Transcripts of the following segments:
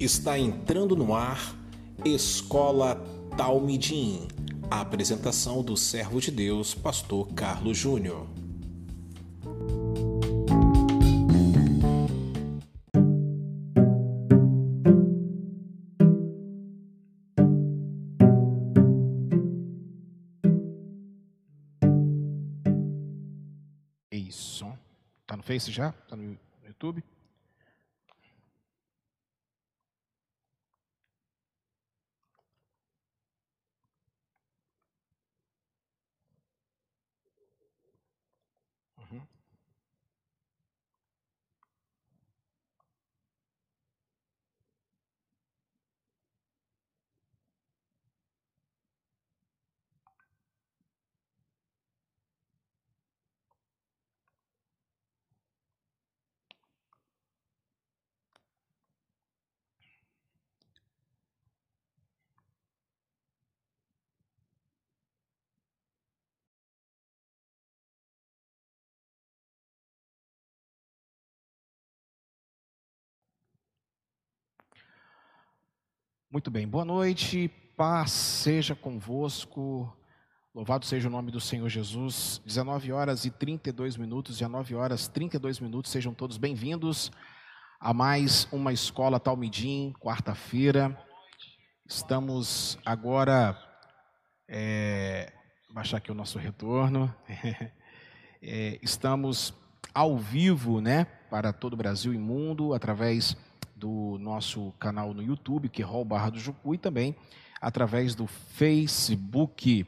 Está entrando no ar Escola Talmidim. A apresentação do servo de Deus, pastor Carlos Júnior. Isso. Tá no Face já? Tá no YouTube? Muito bem, boa noite, paz seja convosco, louvado seja o nome do Senhor Jesus. 19 horas e 32 minutos, 19 horas e 32 minutos, sejam todos bem-vindos a mais uma Escola Talmidim, quarta-feira. Estamos agora, é, baixar aqui o nosso retorno, é, estamos ao vivo, né, para todo o Brasil e mundo, através do nosso canal no YouTube, Querol Barra do Jucu, e também através do Facebook,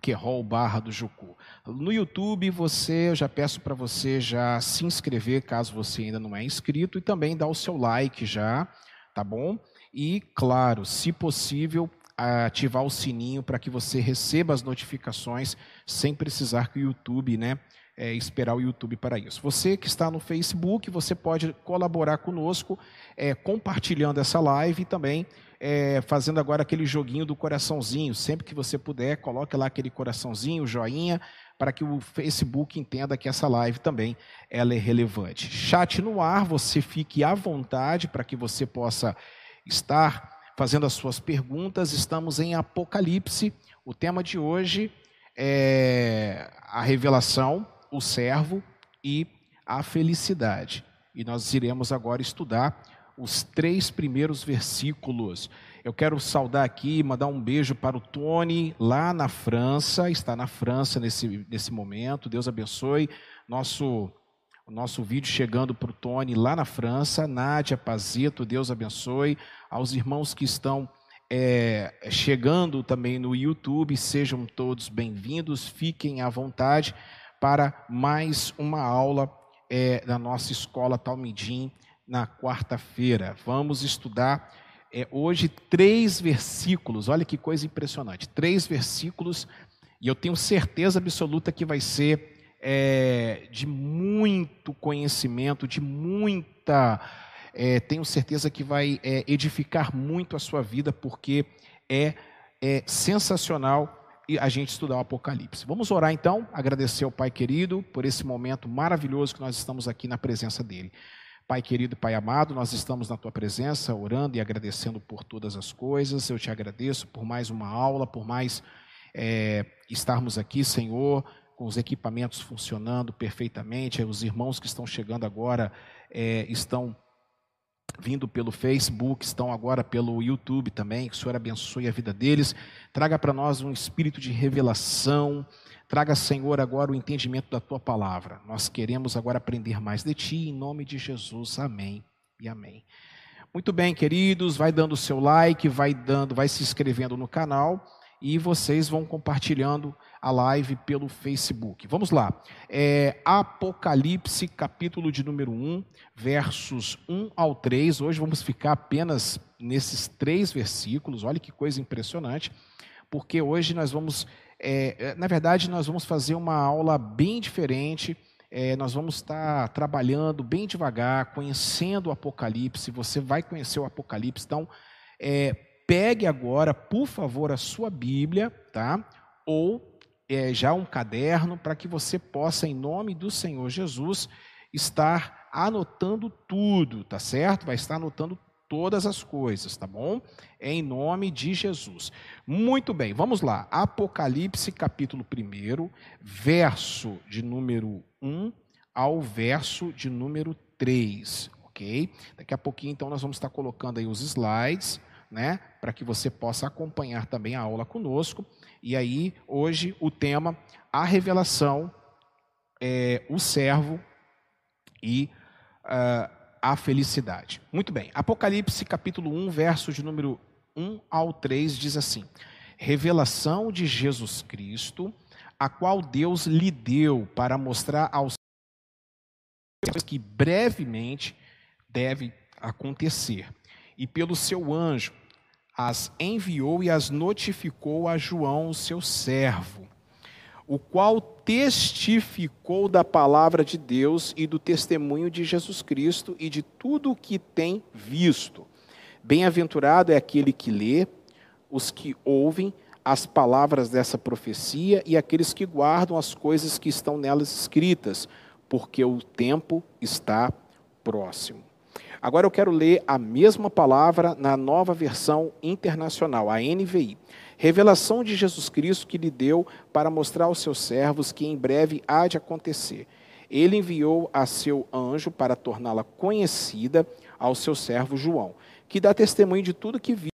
Querol Barra do Jucu. No YouTube, você, eu já peço para você já se inscrever, caso você ainda não é inscrito, e também dar o seu like já, tá bom? E, claro, se possível, ativar o sininho para que você receba as notificações sem precisar que o YouTube, né, é, esperar o YouTube para isso. Você que está no Facebook, você pode colaborar conosco, é, compartilhando essa live e também é, fazendo agora aquele joguinho do coraçãozinho. Sempre que você puder, coloque lá aquele coraçãozinho, joinha, para que o Facebook entenda que essa live também ela é relevante. Chat no ar, você fique à vontade para que você possa estar fazendo as suas perguntas. Estamos em Apocalipse. O tema de hoje é a revelação, o servo e a felicidade. E nós iremos agora estudar os três primeiros versículos. Eu quero saudar aqui, mandar um beijo para o Tony, lá na França, está na França nesse, nesse momento. Deus abençoe. Nosso nosso vídeo chegando para o Tony lá na França. Nádia Pazito, Deus abençoe. Aos irmãos que estão é, chegando também no YouTube, sejam todos bem-vindos, fiquem à vontade para mais uma aula é, da nossa escola Talmidim na quarta-feira. Vamos estudar é, hoje três versículos, olha que coisa impressionante, três versículos, e eu tenho certeza absoluta que vai ser é, de muito conhecimento, de muita. É, tenho certeza que vai é, edificar muito a sua vida, porque é, é sensacional a gente estudar o Apocalipse. Vamos orar então, agradecer ao Pai querido por esse momento maravilhoso que nós estamos aqui na presença dele. Pai querido, Pai amado, nós estamos na tua presença, orando e agradecendo por todas as coisas. Eu te agradeço por mais uma aula, por mais é, estarmos aqui, Senhor, com os equipamentos funcionando perfeitamente. Os irmãos que estão chegando agora é, estão vindo pelo Facebook, estão agora pelo YouTube também. Que o Senhor abençoe a vida deles. Traga para nós um espírito de revelação. Traga, Senhor, agora o entendimento da tua palavra. Nós queremos agora aprender mais de ti, em nome de Jesus. Amém e amém. Muito bem, queridos, vai dando o seu like, vai dando, vai se inscrevendo no canal e vocês vão compartilhando a live pelo Facebook. Vamos lá. É, Apocalipse, capítulo de número 1, versos 1 ao 3. Hoje vamos ficar apenas nesses três versículos. Olha que coisa impressionante, porque hoje nós vamos, é, é na verdade, nós vamos fazer uma aula bem diferente. É, nós vamos estar trabalhando bem devagar, conhecendo o Apocalipse. Você vai conhecer o Apocalipse, então. É, pegue agora, por favor, a sua Bíblia, tá? Ou é, já um caderno para que você possa, em nome do Senhor Jesus, estar anotando tudo, tá certo? Vai estar anotando todas as coisas, tá bom? Em nome de Jesus. Muito bem, vamos lá. Apocalipse, capítulo 1, verso de número 1 ao verso de número 3, ok? Daqui a pouquinho, então, nós vamos estar colocando aí os slides, né? Para que você possa acompanhar também a aula conosco. E aí, hoje, o tema, a revelação, é, o servo e. Uh, a felicidade. Muito bem. Apocalipse capítulo 1, verso de número 1 ao 3 diz assim: Revelação de Jesus Cristo, a qual Deus lhe deu para mostrar aos que brevemente deve acontecer. E pelo seu anjo as enviou e as notificou a João, seu servo o qual testificou da palavra de Deus e do testemunho de Jesus Cristo e de tudo o que tem visto. Bem-aventurado é aquele que lê, os que ouvem as palavras dessa profecia e aqueles que guardam as coisas que estão nelas escritas, porque o tempo está próximo. Agora eu quero ler a mesma palavra na nova versão internacional, a NVI. Revelação de Jesus Cristo que lhe deu para mostrar aos seus servos que em breve há de acontecer. Ele enviou a seu anjo para torná-la conhecida ao seu servo João, que dá testemunho de tudo que viu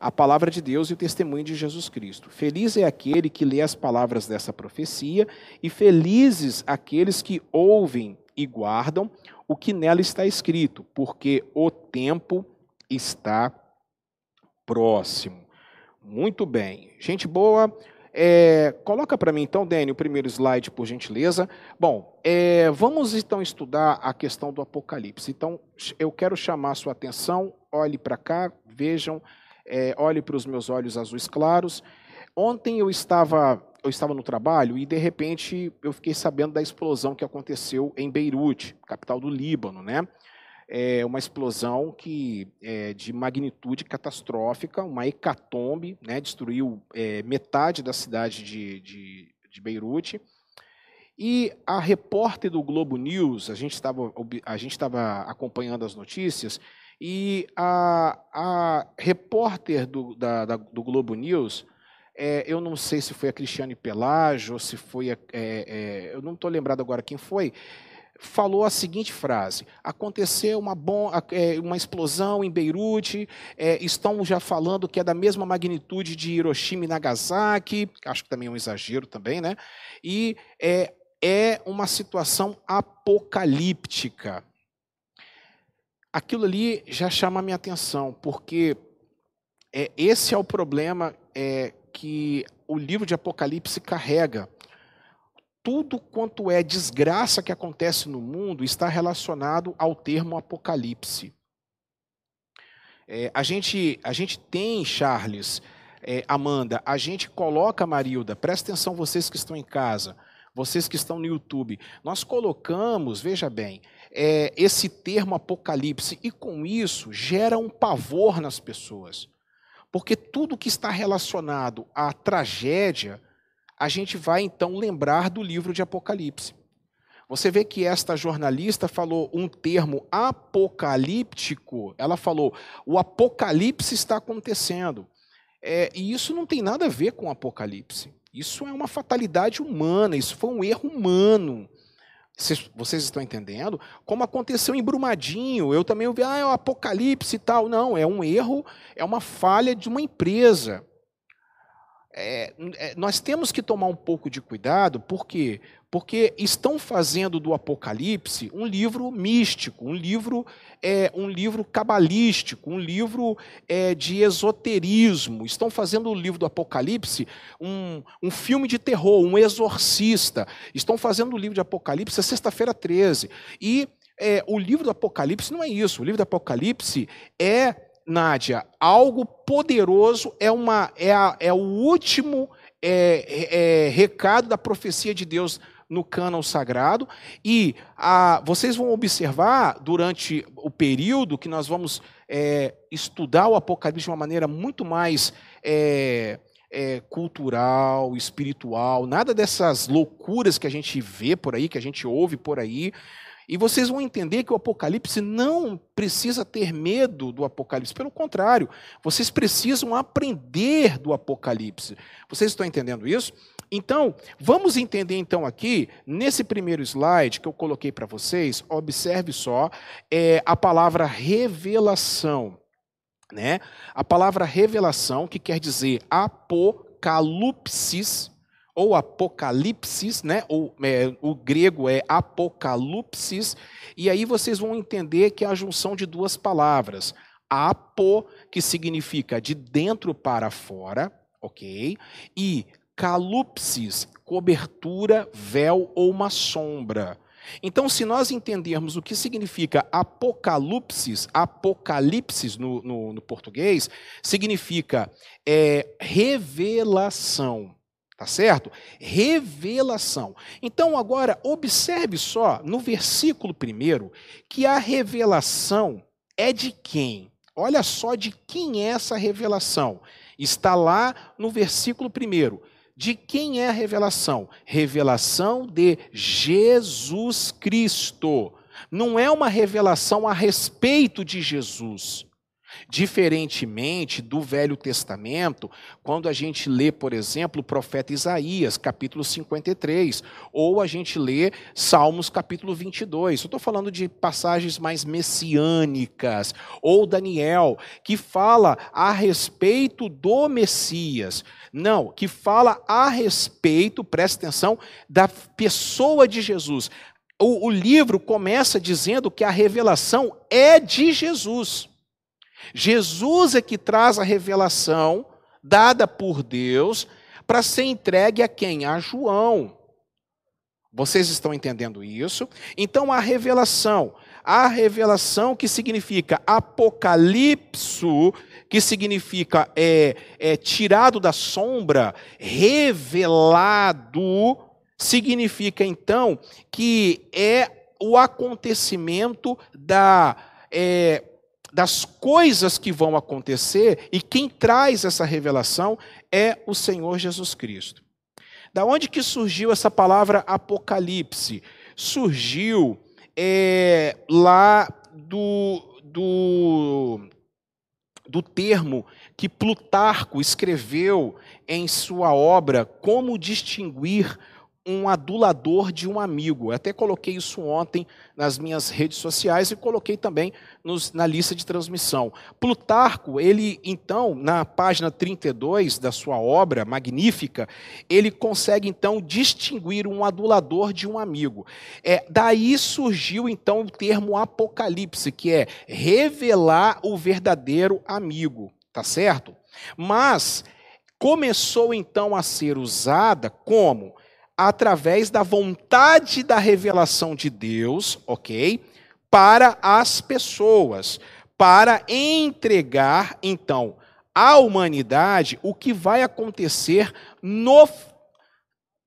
a palavra de Deus e o testemunho de Jesus Cristo. Feliz é aquele que lê as palavras dessa profecia, e felizes aqueles que ouvem e guardam o que nela está escrito, porque o tempo está próximo. Muito bem. Gente boa. É, coloca para mim então, Dani, o primeiro slide, por gentileza. Bom, é, vamos então estudar a questão do Apocalipse. Então, eu quero chamar a sua atenção, olhe para cá, vejam, é, olhe para os meus olhos azuis claros. Ontem eu estava, eu estava no trabalho e, de repente, eu fiquei sabendo da explosão que aconteceu em Beirute, capital do Líbano, né? é uma explosão que é de magnitude catastrófica, uma hecatombe, né, destruiu é, metade da cidade de, de, de Beirute. E a repórter do Globo News, a gente estava a gente estava acompanhando as notícias e a, a repórter do, da, da, do Globo News, é, eu não sei se foi a Cristiane Pelágio ou se foi a, é, é, eu não estou lembrado agora quem foi, falou a seguinte frase: aconteceu uma, bom, é, uma explosão em Beirute, é, estão já falando que é da mesma magnitude de Hiroshima e Nagasaki, acho que também é um exagero também, né? E é, é uma situação apocalíptica. Aquilo ali já chama a minha atenção, porque é, esse é o problema é, que o livro de Apocalipse carrega tudo quanto é desgraça que acontece no mundo está relacionado ao termo apocalipse. É, a, gente, a gente tem, Charles, é, Amanda, a gente coloca, Marilda, presta atenção vocês que estão em casa, vocês que estão no YouTube, nós colocamos, veja bem, é, esse termo apocalipse, e com isso gera um pavor nas pessoas. Porque tudo que está relacionado à tragédia, a gente vai então lembrar do livro de Apocalipse. Você vê que esta jornalista falou um termo apocalíptico. Ela falou: o apocalipse está acontecendo. É, e isso não tem nada a ver com o apocalipse. Isso é uma fatalidade humana, isso foi um erro humano. Vocês, vocês estão entendendo? Como aconteceu em Brumadinho, eu também ouvi, ah, é o apocalipse e tal. Não, é um erro, é uma falha de uma empresa. É, é, nós temos que tomar um pouco de cuidado, por quê? Porque estão fazendo do Apocalipse um livro místico, um livro, é, um livro cabalístico, um livro é, de esoterismo. Estão fazendo o livro do Apocalipse um, um filme de terror, um exorcista. Estão fazendo o livro de Apocalipse a sexta-feira 13. E é, o livro do Apocalipse não é isso. O livro do Apocalipse é Nádia, algo poderoso é, uma, é, a, é o último é, é, recado da profecia de Deus no cânon sagrado. E a, vocês vão observar durante o período que nós vamos é, estudar o Apocalipse de uma maneira muito mais é, é, cultural, espiritual, nada dessas loucuras que a gente vê por aí, que a gente ouve por aí. E vocês vão entender que o Apocalipse não precisa ter medo do Apocalipse, pelo contrário, vocês precisam aprender do Apocalipse. Vocês estão entendendo isso? Então, vamos entender então aqui, nesse primeiro slide que eu coloquei para vocês, observe só, é a palavra revelação. Né? A palavra revelação, que quer dizer apocalipsis, ou apocalipsis, né? Ou, é, o grego é apocalipsis, e aí vocês vão entender que é a junção de duas palavras. Apo, que significa de dentro para fora, ok? E calupsis, cobertura, véu ou uma sombra. Então, se nós entendermos o que significa apocalipsis, apocalipsis no, no, no português, significa é, revelação. Tá certo? Revelação. Então, agora, observe só no versículo primeiro que a revelação é de quem? Olha só de quem é essa revelação. Está lá no versículo primeiro. De quem é a revelação? Revelação de Jesus Cristo. Não é uma revelação a respeito de Jesus. Diferentemente do Velho Testamento, quando a gente lê, por exemplo, o profeta Isaías, capítulo 53, ou a gente lê Salmos, capítulo 22. Eu estou falando de passagens mais messiânicas, ou Daniel, que fala a respeito do Messias. Não, que fala a respeito, presta atenção, da pessoa de Jesus. O, o livro começa dizendo que a revelação é de Jesus. Jesus é que traz a revelação dada por Deus para ser entregue a quem? A João. Vocês estão entendendo isso? Então a revelação, a revelação que significa apocalipso, que significa é, é tirado da sombra, revelado, significa então que é o acontecimento da é, das coisas que vão acontecer, e quem traz essa revelação é o Senhor Jesus Cristo. Da onde que surgiu essa palavra Apocalipse? Surgiu é, lá do, do, do termo que Plutarco escreveu em sua obra Como Distinguir um adulador de um amigo. Eu até coloquei isso ontem nas minhas redes sociais e coloquei também nos, na lista de transmissão. Plutarco, ele então, na página 32 da sua obra magnífica, ele consegue então distinguir um adulador de um amigo. É, daí surgiu então o termo apocalipse, que é revelar o verdadeiro amigo, tá certo? Mas começou então a ser usada como através da vontade da revelação de Deus, ok? Para as pessoas, para entregar, então, à humanidade o que vai acontecer no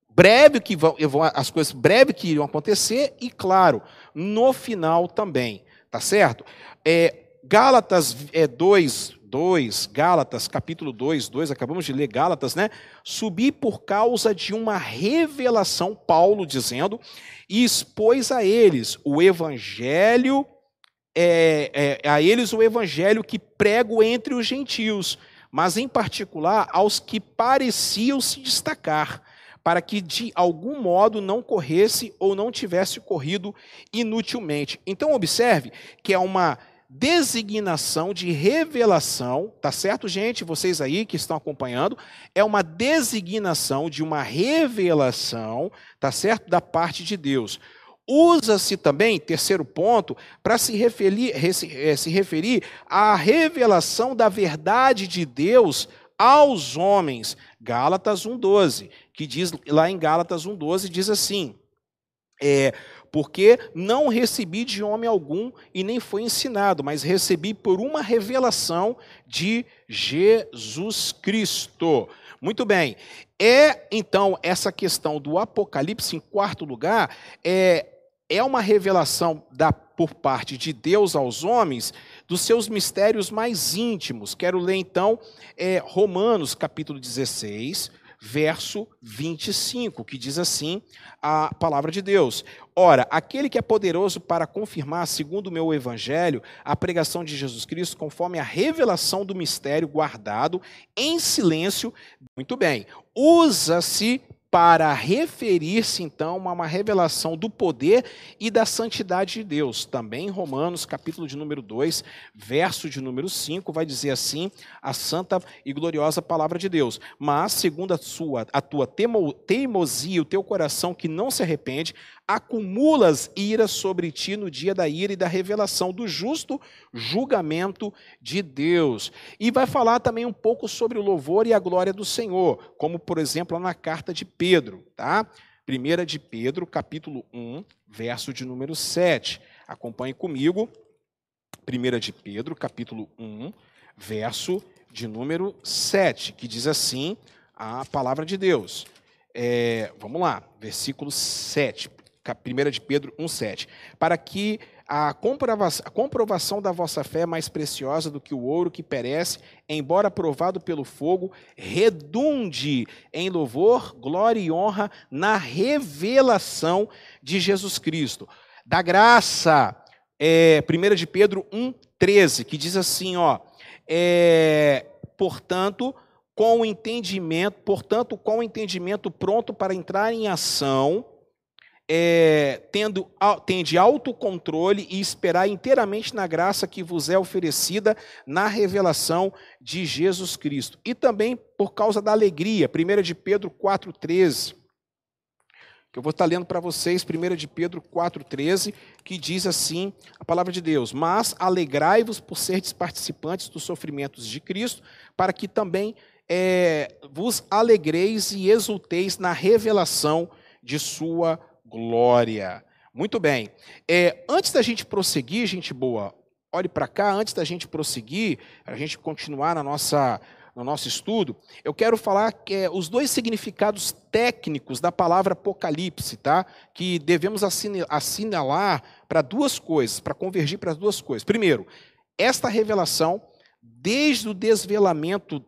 breve que vão, as coisas breve que irão acontecer e claro no final também tá certo é, Gálatas é, 2 2, Gálatas, capítulo 2, 2, acabamos de ler Gálatas, né? Subi por causa de uma revelação, Paulo dizendo, e expôs a eles o evangelho, é, é, a eles o evangelho que prego entre os gentios, mas em particular aos que pareciam se destacar, para que de algum modo não corresse ou não tivesse corrido inutilmente. Então, observe que é uma designação de revelação, tá certo, gente? Vocês aí que estão acompanhando, é uma designação de uma revelação, tá certo, da parte de Deus. Usa-se também, terceiro ponto, para se referir, eh, se referir à revelação da verdade de Deus aos homens. Gálatas 1,12, que diz lá em Gálatas 1,12, diz assim: é, porque não recebi de homem algum e nem foi ensinado, mas recebi por uma revelação de Jesus Cristo. Muito bem. É então essa questão do Apocalipse em quarto lugar é é uma revelação da por parte de Deus aos homens dos seus mistérios mais íntimos. Quero ler então é, Romanos capítulo 16, verso 25, que diz assim a palavra de Deus: Ora, aquele que é poderoso para confirmar, segundo o meu evangelho, a pregação de Jesus Cristo, conforme a revelação do mistério guardado em silêncio, muito bem, usa-se para referir-se então a uma revelação do poder e da santidade de Deus. Também em Romanos, capítulo de número 2, verso de número 5, vai dizer assim: a santa e gloriosa palavra de Deus. Mas, segundo a sua a tua teimosia, o teu coração que não se arrepende, acumulas ira sobre ti no dia da ira e da revelação do justo julgamento de Deus. E vai falar também um pouco sobre o louvor e a glória do Senhor, como por exemplo na carta de Pedro, tá? 1 de Pedro, capítulo 1, verso de número 7. Acompanhe comigo. 1 de Pedro, capítulo 1, verso de número 7, que diz assim a palavra de Deus. É, vamos lá, versículo 7. 1 de Pedro 1,7. Para que a comprovação, a comprovação da vossa fé é mais preciosa do que o ouro que perece, embora provado pelo fogo, redunde em louvor, glória e honra na revelação de Jesus Cristo. Da graça, é, 1 de Pedro 1,13, que diz assim, ó, é, portanto, com o entendimento, portanto, com o entendimento pronto para entrar em ação, é, tendo, tende autocontrole e esperar inteiramente na graça que vos é oferecida na revelação de Jesus Cristo. E também por causa da alegria, 1 de Pedro 4,13, que eu vou estar lendo para vocês, 1 de Pedro 4,13, que diz assim a palavra de Deus: Mas alegrai-vos por seres participantes dos sofrimentos de Cristo, para que também é, vos alegreis e exulteis na revelação de sua glória. Muito bem. É, antes da gente prosseguir, gente boa, olhe para cá, antes da gente prosseguir, a gente continuar na nossa, no nosso estudo, eu quero falar que é, os dois significados técnicos da palavra Apocalipse, tá? Que devemos assinalar para duas coisas, para convergir para duas coisas. Primeiro, esta revelação, desde o desvelamento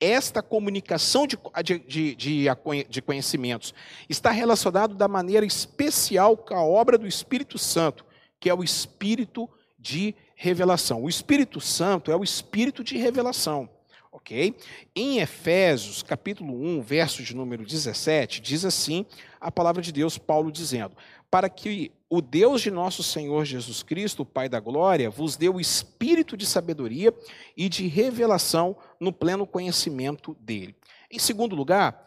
esta comunicação de, de, de, de, conhecimentos está relacionado da maneira especial com a obra do Espírito Santo, que é o Espírito de revelação. O Espírito Santo é o Espírito de revelação. Ok? Em Efésios, capítulo 1, verso de número 17, diz assim a palavra de Deus, Paulo dizendo: Para que o Deus de nosso Senhor Jesus Cristo, o Pai da glória, vos dê o espírito de sabedoria e de revelação no pleno conhecimento dele. Em segundo lugar,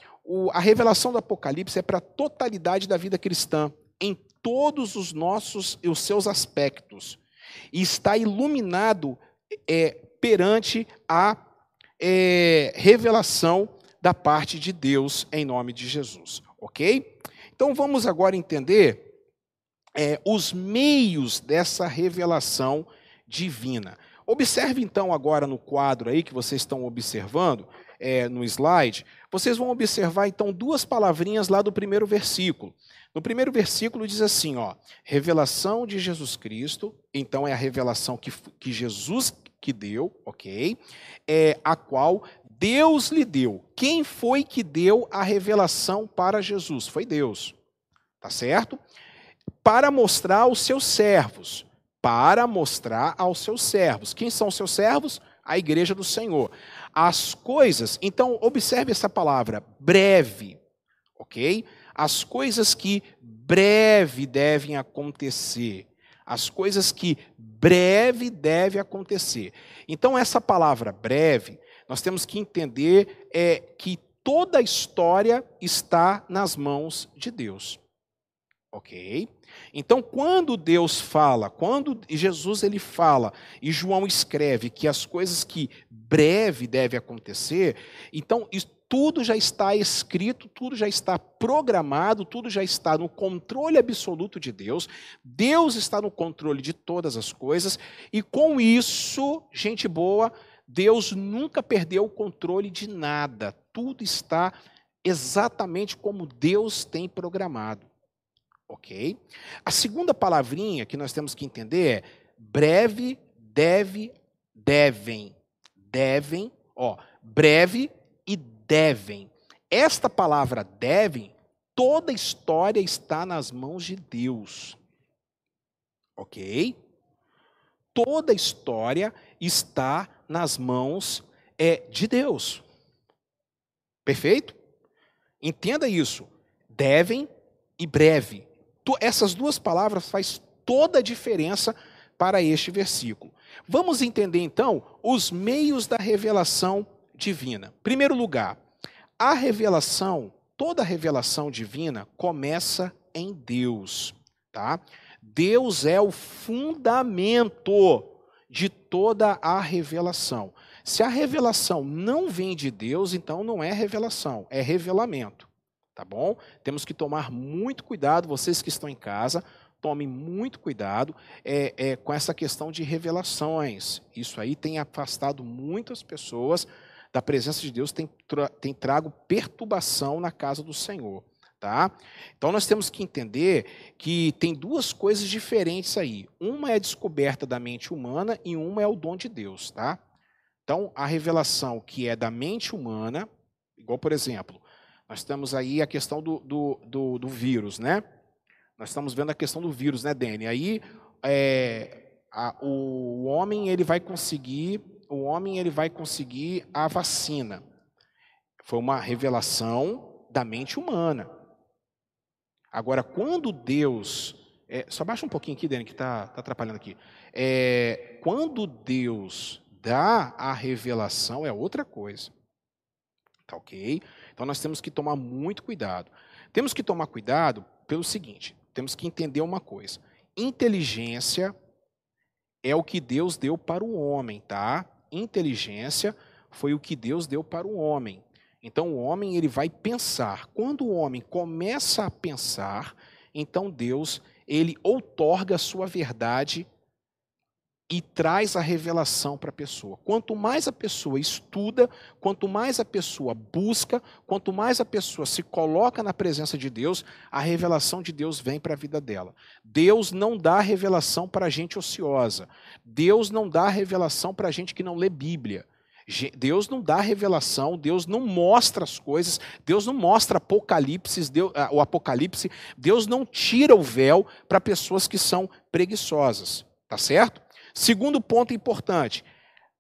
a revelação do Apocalipse é para a totalidade da vida cristã, em todos os nossos e os seus aspectos, e está iluminado é, perante a é, revelação da parte de Deus em nome de Jesus, ok? Então vamos agora entender é, os meios dessa revelação divina. Observe então agora no quadro aí que vocês estão observando, é, no slide, vocês vão observar então duas palavrinhas lá do primeiro versículo. No primeiro versículo diz assim, ó, revelação de Jesus Cristo, então é a revelação que, que Jesus que deu, ok? É a qual Deus lhe deu. Quem foi que deu a revelação para Jesus? Foi Deus. Tá certo? Para mostrar aos seus servos. Para mostrar aos seus servos. Quem são os seus servos? A igreja do Senhor. As coisas, então observe essa palavra, breve, ok? As coisas que breve devem acontecer. As coisas que breve deve acontecer. Então, essa palavra breve, nós temos que entender é, que toda a história está nas mãos de Deus. Ok? Então, quando Deus fala, quando Jesus ele fala e João escreve que as coisas que breve deve acontecer, então tudo já está escrito, tudo já está programado, tudo já está no controle absoluto de Deus. Deus está no controle de todas as coisas e com isso, gente boa, Deus nunca perdeu o controle de nada. Tudo está exatamente como Deus tem programado. Ok? A segunda palavrinha que nós temos que entender é breve, deve, devem. Devem, ó, breve e devem. Esta palavra devem Toda a história está nas mãos de Deus. Ok? Toda a história está nas mãos é, de Deus. Perfeito? Entenda isso. Devem e breve. Essas duas palavras faz toda a diferença para este versículo. Vamos entender então os meios da revelação divina. Primeiro lugar, a revelação, toda revelação divina começa em Deus, tá? Deus é o fundamento de toda a revelação. Se a revelação não vem de Deus, então não é revelação, é revelamento. Tá bom? Temos que tomar muito cuidado, vocês que estão em casa, tomem muito cuidado é, é, com essa questão de revelações. Isso aí tem afastado muitas pessoas da presença de Deus, tem, tem trago perturbação na casa do Senhor. Tá? Então nós temos que entender que tem duas coisas diferentes aí. Uma é a descoberta da mente humana e uma é o dom de Deus, tá? Então a revelação que é da mente humana, igual por exemplo, nós temos aí a questão do, do, do, do vírus, né? Nós estamos vendo a questão do vírus, né, Dani? Aí é, a, o homem ele vai conseguir, o homem ele vai conseguir a vacina. Foi uma revelação da mente humana. Agora, quando Deus. É, só baixa um pouquinho aqui, Dani, que está tá atrapalhando aqui. É, quando Deus dá a revelação, é outra coisa. Tá ok? Então nós temos que tomar muito cuidado. Temos que tomar cuidado pelo seguinte: temos que entender uma coisa. Inteligência é o que Deus deu para o homem, tá? Inteligência foi o que Deus deu para o homem. Então o homem ele vai pensar. Quando o homem começa a pensar, então Deus ele outorga a sua verdade e traz a revelação para a pessoa. Quanto mais a pessoa estuda, quanto mais a pessoa busca, quanto mais a pessoa se coloca na presença de Deus, a revelação de Deus vem para a vida dela. Deus não dá revelação para gente ociosa. Deus não dá revelação para gente que não lê Bíblia. Deus não dá revelação, Deus não mostra as coisas, Deus não mostra apocalipse, Deus, o apocalipse, Deus não tira o véu para pessoas que são preguiçosas, tá certo? Segundo ponto importante,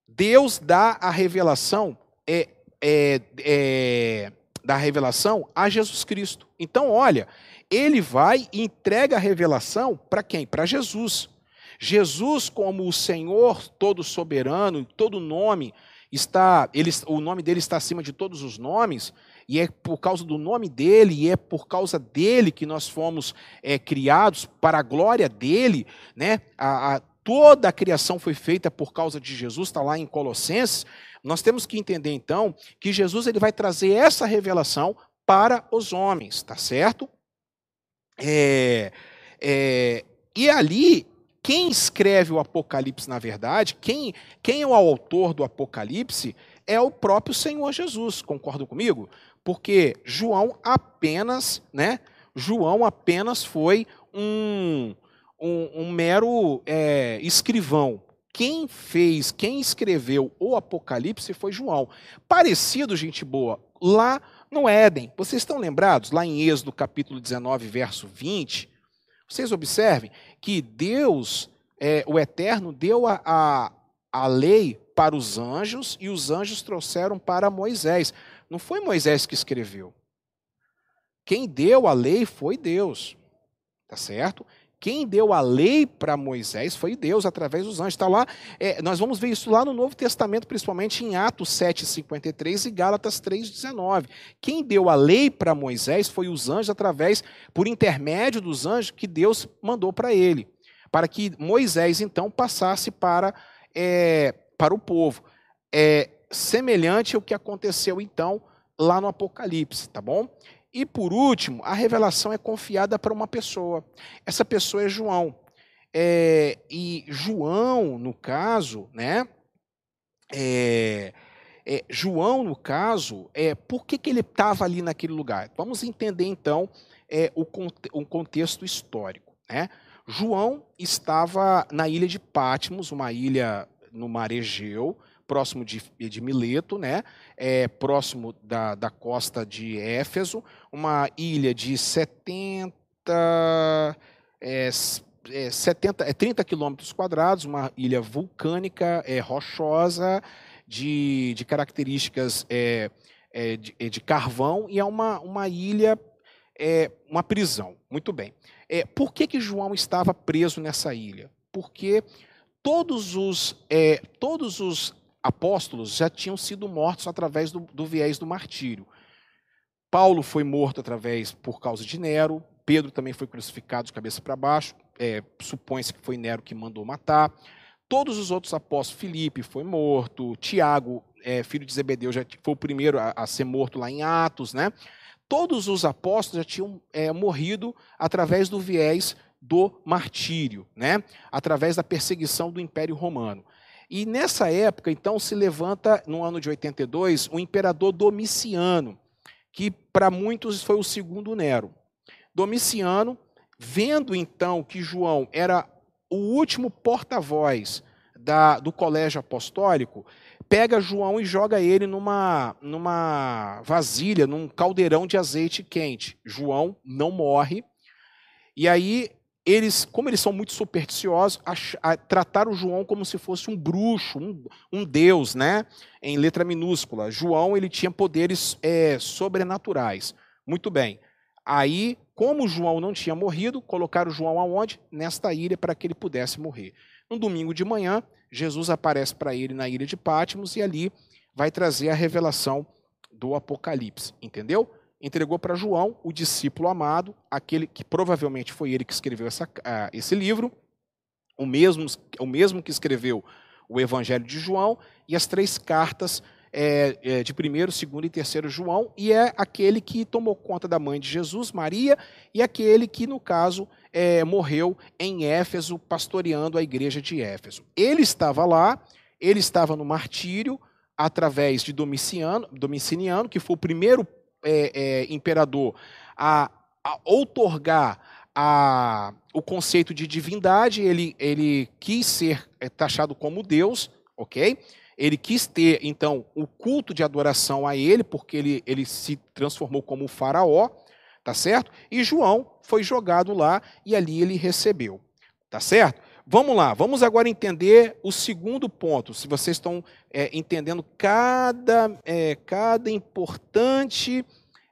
Deus dá a revelação é, é, é, da revelação a Jesus Cristo. Então, olha, ele vai e entrega a revelação para quem? Para Jesus. Jesus, como o Senhor todo soberano, todo nome está, ele, o nome dele está acima de todos os nomes, e é por causa do nome dele, e é por causa dele que nós fomos é, criados, para a glória dele, né? A, a, toda a criação foi feita por causa de Jesus, está lá em Colossenses. Nós temos que entender então que Jesus ele vai trazer essa revelação para os homens, tá certo? É, é, e ali quem escreve o Apocalipse, na verdade, quem, quem é o autor do Apocalipse, é o próprio Senhor Jesus. Concordam comigo? Porque João apenas, né? João apenas foi um, um, um mero é, escrivão. Quem fez, quem escreveu o Apocalipse foi João. Parecido, gente boa, lá no Éden. Vocês estão lembrados? Lá em Êxodo capítulo 19, verso 20, vocês observem que Deus, é, o Eterno, deu a, a, a lei para os anjos e os anjos trouxeram para Moisés. Não foi Moisés que escreveu. Quem deu a lei foi Deus. Tá certo? Quem deu a lei para Moisés foi Deus, através dos anjos. Está lá, é, nós vamos ver isso lá no Novo Testamento, principalmente em Atos 7,53 e Gálatas 3,19. Quem deu a lei para Moisés foi os anjos, através, por intermédio dos anjos, que Deus mandou para ele. Para que Moisés, então, passasse para, é, para o povo. É semelhante ao que aconteceu, então, lá no Apocalipse, tá bom? E por último, a revelação é confiada para uma pessoa. Essa pessoa é João. É, e João, no caso, né? É, é, João, no caso, é, por que, que ele estava ali naquele lugar? Vamos entender então é, o, o contexto histórico. Né? João estava na ilha de Patmos, uma ilha no mar Egeu, próximo de, de Mileto, né? É, próximo da, da costa de Éfeso, uma ilha de 70, é, é, 70, é 30 quilômetros quadrados, uma ilha vulcânica, é, rochosa, de, de características é, é, de, é, de, carvão, e é uma, uma ilha, é, uma prisão. Muito bem. É, por que, que João estava preso nessa ilha? Porque todos os, é, todos os apóstolos já tinham sido mortos através do, do viés do martírio. Paulo foi morto através por causa de Nero, Pedro também foi crucificado de cabeça para baixo, é, supõe-se que foi Nero que mandou matar. Todos os outros apóstolos, Filipe foi morto, Tiago, é, filho de Zebedeu, já foi o primeiro a, a, ser morto lá em Atos, né? Todos os apóstolos já tinham é, morrido através do viés do martírio, né? Através da perseguição do Império Romano. E nessa época, então, se levanta, no ano de 82, o imperador Domiciano, que para muitos foi o segundo Nero. Domiciano, vendo então que João era o último porta-voz do colégio apostólico, pega João e joga ele numa, numa vasilha, num caldeirão de azeite quente. João não morre. E aí eles, como eles são muito supersticiosos, ach, a, trataram João como se fosse um bruxo, um, um, deus, né? Em letra minúscula. João ele tinha poderes é, sobrenaturais. Muito bem. Aí, como João não tinha morrido, colocaram João aonde? Nesta ilha para que ele pudesse morrer. No domingo de manhã, Jesus aparece para ele na ilha de Patmos e ali vai trazer a revelação do Apocalipse, entendeu? Entregou para João, o discípulo amado, aquele que provavelmente foi ele que escreveu essa, uh, esse livro, o mesmo, o mesmo que escreveu o Evangelho de João e as três cartas é, é, de primeiro, segundo e terceiro João, e é aquele que tomou conta da mãe de Jesus, Maria, e aquele que, no caso, é, morreu em Éfeso, pastoreando a igreja de Éfeso. Ele estava lá, ele estava no martírio, através de Domiciano, Domiciliano, que foi o primeiro é, é, imperador a, a outorgar a, o conceito de divindade, ele, ele quis ser é, taxado como Deus, ok? Ele quis ter, então, o culto de adoração a ele, porque ele, ele se transformou como faraó, tá certo? E João foi jogado lá e ali ele recebeu, tá certo? Vamos lá, vamos agora entender o segundo ponto, se vocês estão é, entendendo cada, é, cada importante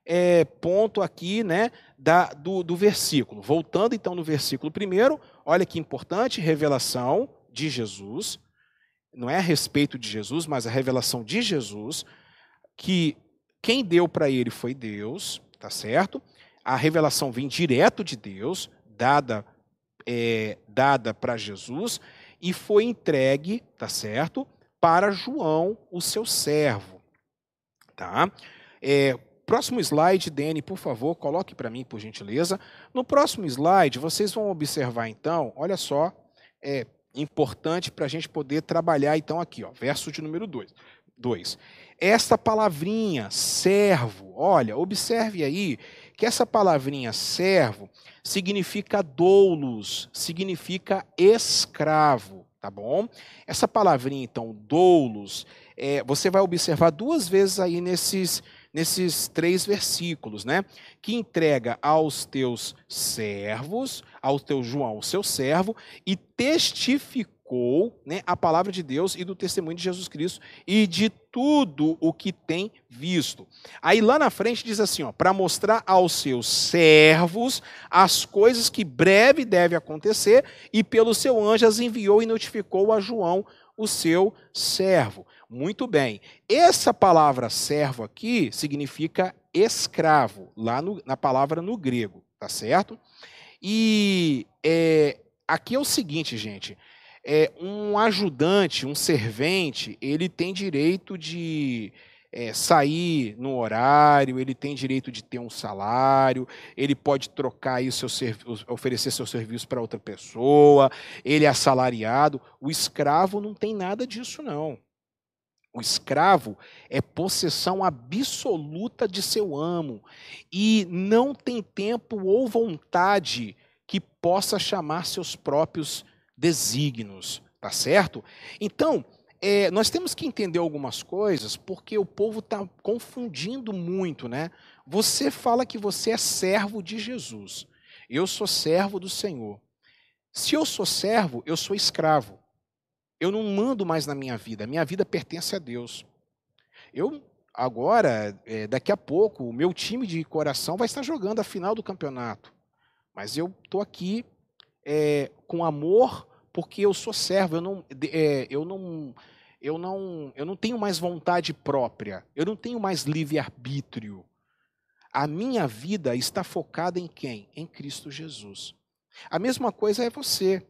é, ponto aqui né, da, do, do versículo. Voltando então no versículo primeiro, olha que importante, revelação de Jesus, não é a respeito de Jesus, mas a revelação de Jesus, que quem deu para ele foi Deus, tá certo? A revelação vem direto de Deus, dada é, dada para Jesus e foi entregue, tá certo, para João, o seu servo, tá? É, próximo slide, Dene, por favor, coloque para mim, por gentileza. No próximo slide, vocês vão observar então, olha só, é importante para a gente poder trabalhar então aqui, ó, verso de número 2. Dois. Esta palavrinha, servo, olha, observe aí que essa palavrinha servo significa doulos, significa escravo, tá bom? Essa palavrinha, então, doulos, é, você vai observar duas vezes aí nesses, nesses três versículos, né? Que entrega aos teus servos, ao teu João, o seu servo, e testificou né, a palavra de Deus e do testemunho de Jesus Cristo e de tudo o que tem visto. Aí lá na frente diz assim, ó, para mostrar aos seus servos as coisas que breve deve acontecer, e pelo seu anjo as enviou e notificou a João, o seu servo. Muito bem. Essa palavra servo aqui significa escravo, lá no, na palavra no grego, tá certo? E é, aqui é o seguinte, gente é, um ajudante, um servente, ele tem direito de é, sair no horário, ele tem direito de ter um salário, ele pode trocar aí o seu oferecer seu serviço para outra pessoa, ele é assalariado. O escravo não tem nada disso, não. O escravo é possessão absoluta de seu amo e não tem tempo ou vontade que possa chamar seus próprios desígnios, tá certo? Então, é, nós temos que entender algumas coisas porque o povo está confundindo muito, né? Você fala que você é servo de Jesus. Eu sou servo do Senhor. Se eu sou servo, eu sou escravo. Eu não mando mais na minha vida. Minha vida pertence a Deus. Eu agora, é, daqui a pouco, o meu time de coração vai estar jogando a final do campeonato. Mas eu estou aqui é, com amor porque eu sou servo, eu não, é, eu não, eu não, eu não tenho mais vontade própria, eu não tenho mais livre arbítrio. A minha vida está focada em quem? Em Cristo Jesus. A mesma coisa é você.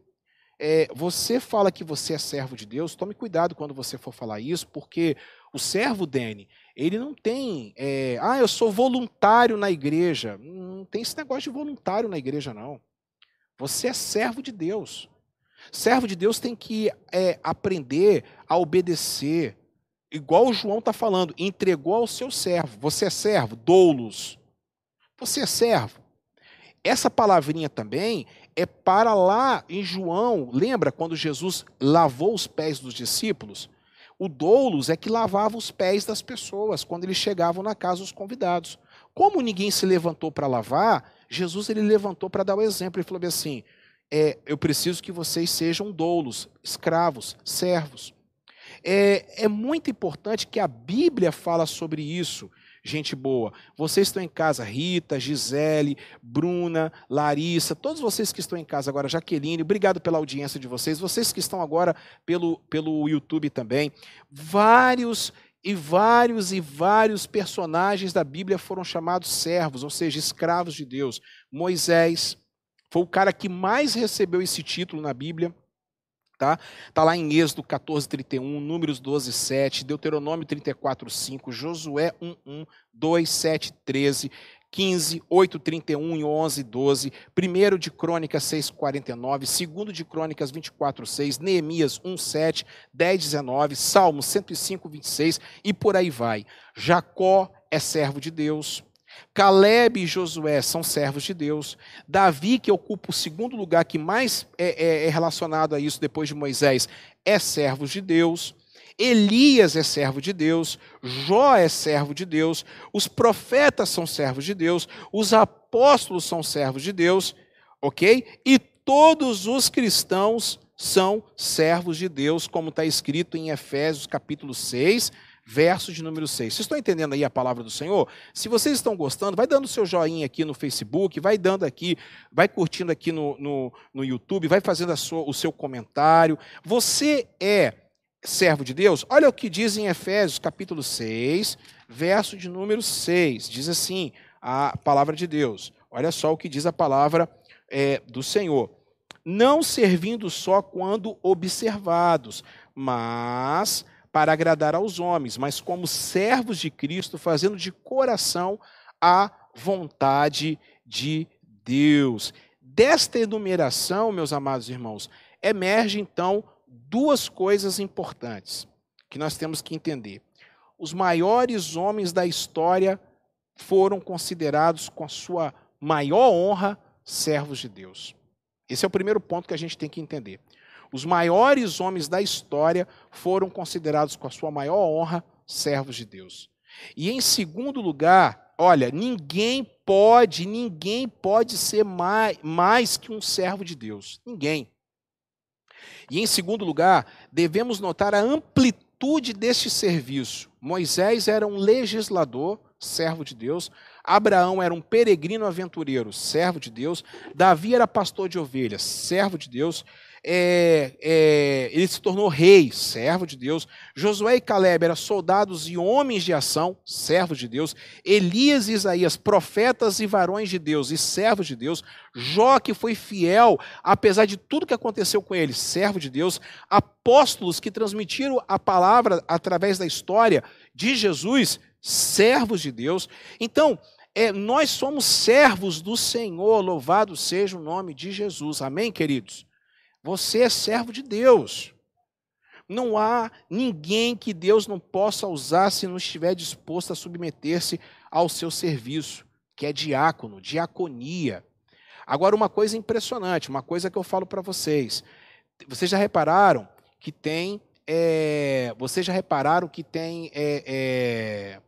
É, você fala que você é servo de Deus, tome cuidado quando você for falar isso, porque o servo, Dene, ele não tem, é, ah, eu sou voluntário na igreja. Não tem esse negócio de voluntário na igreja, não. Você é servo de Deus. Servo de Deus tem que é, aprender a obedecer. Igual o João está falando, entregou ao seu servo. Você é servo? Doulos. Você é servo. Essa palavrinha também é para lá em João. Lembra quando Jesus lavou os pés dos discípulos? O doulos é que lavava os pés das pessoas quando eles chegavam na casa dos convidados. Como ninguém se levantou para lavar, Jesus ele levantou para dar o exemplo. Ele falou assim: é, eu preciso que vocês sejam doulos, escravos, servos. É, é muito importante que a Bíblia fala sobre isso, gente boa. Vocês estão em casa, Rita, Gisele, Bruna, Larissa, todos vocês que estão em casa agora, Jaqueline, obrigado pela audiência de vocês, vocês que estão agora pelo, pelo YouTube também. Vários e vários e vários personagens da Bíblia foram chamados servos, ou seja, escravos de Deus. Moisés, foi o cara que mais recebeu esse título na Bíblia. Tá? Tá lá em Êxodo 14, 31, Números 12, 7, Deuteronômio 34, 5, Josué 1, 1, 2, 7, 13, 15, 8, 31 e 11, 12, 1 de Crônicas 6, 49, 2 de Crônicas 24, 6, Neemias 1, 7, 10, 19, Salmos 105, 26 e por aí vai. Jacó é servo de Deus, Caleb e Josué são servos de Deus. Davi, que ocupa o segundo lugar que mais é, é, é relacionado a isso depois de Moisés, é servo de Deus. Elias é servo de Deus, Jó é servo de Deus, os profetas são servos de Deus, os apóstolos são servos de Deus, ok? E todos os cristãos são servos de Deus, como está escrito em Efésios capítulo 6, verso de número 6. Vocês estão entendendo aí a palavra do Senhor? Se vocês estão gostando, vai dando seu joinha aqui no Facebook, vai dando aqui, vai curtindo aqui no, no, no YouTube, vai fazendo sua, o seu comentário. Você é servo de Deus? Olha o que diz em Efésios capítulo 6, verso de número 6. Diz assim a palavra de Deus. Olha só o que diz a palavra é, do Senhor. Não servindo só quando observados, mas para agradar aos homens, mas como servos de Cristo, fazendo de coração a vontade de Deus. Desta enumeração, meus amados irmãos, emerge então duas coisas importantes que nós temos que entender. Os maiores homens da história foram considerados com a sua maior honra servos de Deus. Esse é o primeiro ponto que a gente tem que entender. Os maiores homens da história foram considerados com a sua maior honra servos de Deus. E em segundo lugar, olha, ninguém pode, ninguém pode ser mais, mais que um servo de Deus. Ninguém. E em segundo lugar, devemos notar a amplitude deste serviço. Moisés era um legislador, servo de Deus. Abraão era um peregrino aventureiro, servo de Deus. Davi era pastor de ovelhas, servo de Deus é, é, ele se tornou rei, servo de Deus. Josué e Caleb eram soldados e homens de ação, servos de Deus. Elias e Isaías, profetas e varões de Deus e servos de Deus. Jó, que foi fiel, apesar de tudo que aconteceu com ele, servo de Deus. Apóstolos que transmitiram a palavra através da história de Jesus, servos de Deus. Então, é, nós somos servos do Senhor, louvado seja o nome de Jesus. Amém, queridos? Você é servo de Deus. Não há ninguém que Deus não possa usar se não estiver disposto a submeter-se ao seu serviço, que é diácono, diaconia. Agora, uma coisa impressionante, uma coisa que eu falo para vocês. Vocês já repararam que tem é, vocês já repararam que tem é, é,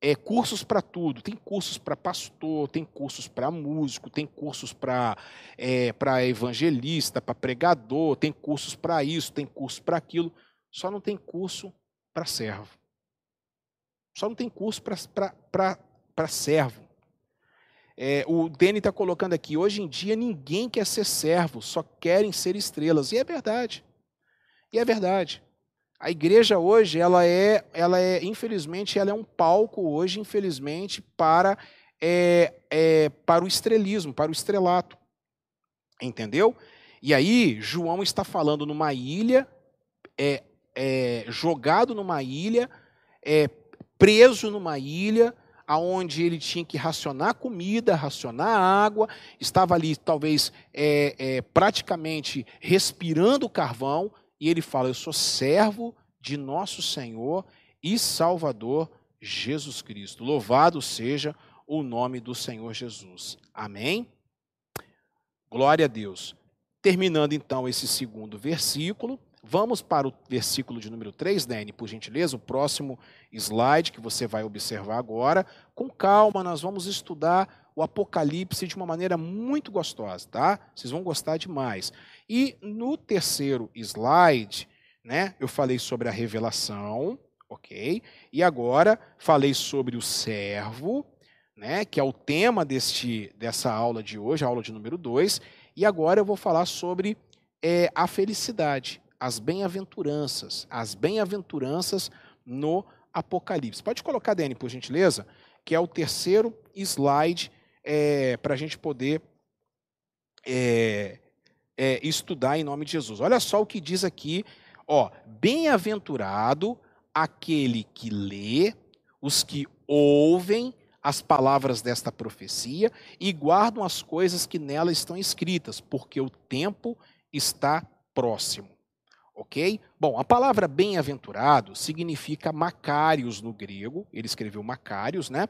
é cursos para tudo. Tem cursos para pastor, tem cursos para músico, tem cursos para é, evangelista, para pregador, tem cursos para isso, tem cursos para aquilo. Só não tem curso para servo. Só não tem curso para servo. É, o Dene está colocando aqui, hoje em dia ninguém quer ser servo, só querem ser estrelas. E é verdade. E é verdade. A igreja hoje, ela é, ela é, infelizmente, ela é um palco hoje, infelizmente, para, é, é, para o estrelismo, para o estrelato. Entendeu? E aí, João está falando numa ilha, é, é, jogado numa ilha, é, preso numa ilha, aonde ele tinha que racionar comida, racionar água, estava ali talvez é, é, praticamente respirando carvão, e ele fala: Eu sou servo de nosso Senhor e Salvador Jesus Cristo. Louvado seja o nome do Senhor Jesus. Amém? Glória a Deus. Terminando então esse segundo versículo, Vamos para o versículo de número 3, Dani, por gentileza, o próximo slide que você vai observar agora. Com calma, nós vamos estudar o Apocalipse de uma maneira muito gostosa, tá? Vocês vão gostar demais. E no terceiro slide, né, eu falei sobre a revelação, ok? E agora falei sobre o servo, né, que é o tema deste, dessa aula de hoje, a aula de número 2. E agora eu vou falar sobre é, a felicidade as bem-aventuranças, as bem-aventuranças no Apocalipse. Pode colocar, Dani, por gentileza, que é o terceiro slide é, para a gente poder é, é, estudar em nome de Jesus. Olha só o que diz aqui, ó, bem-aventurado aquele que lê, os que ouvem as palavras desta profecia e guardam as coisas que nela estão escritas, porque o tempo está próximo. Ok? Bom, a palavra bem-aventurado significa Macários no grego, ele escreveu Macários, né?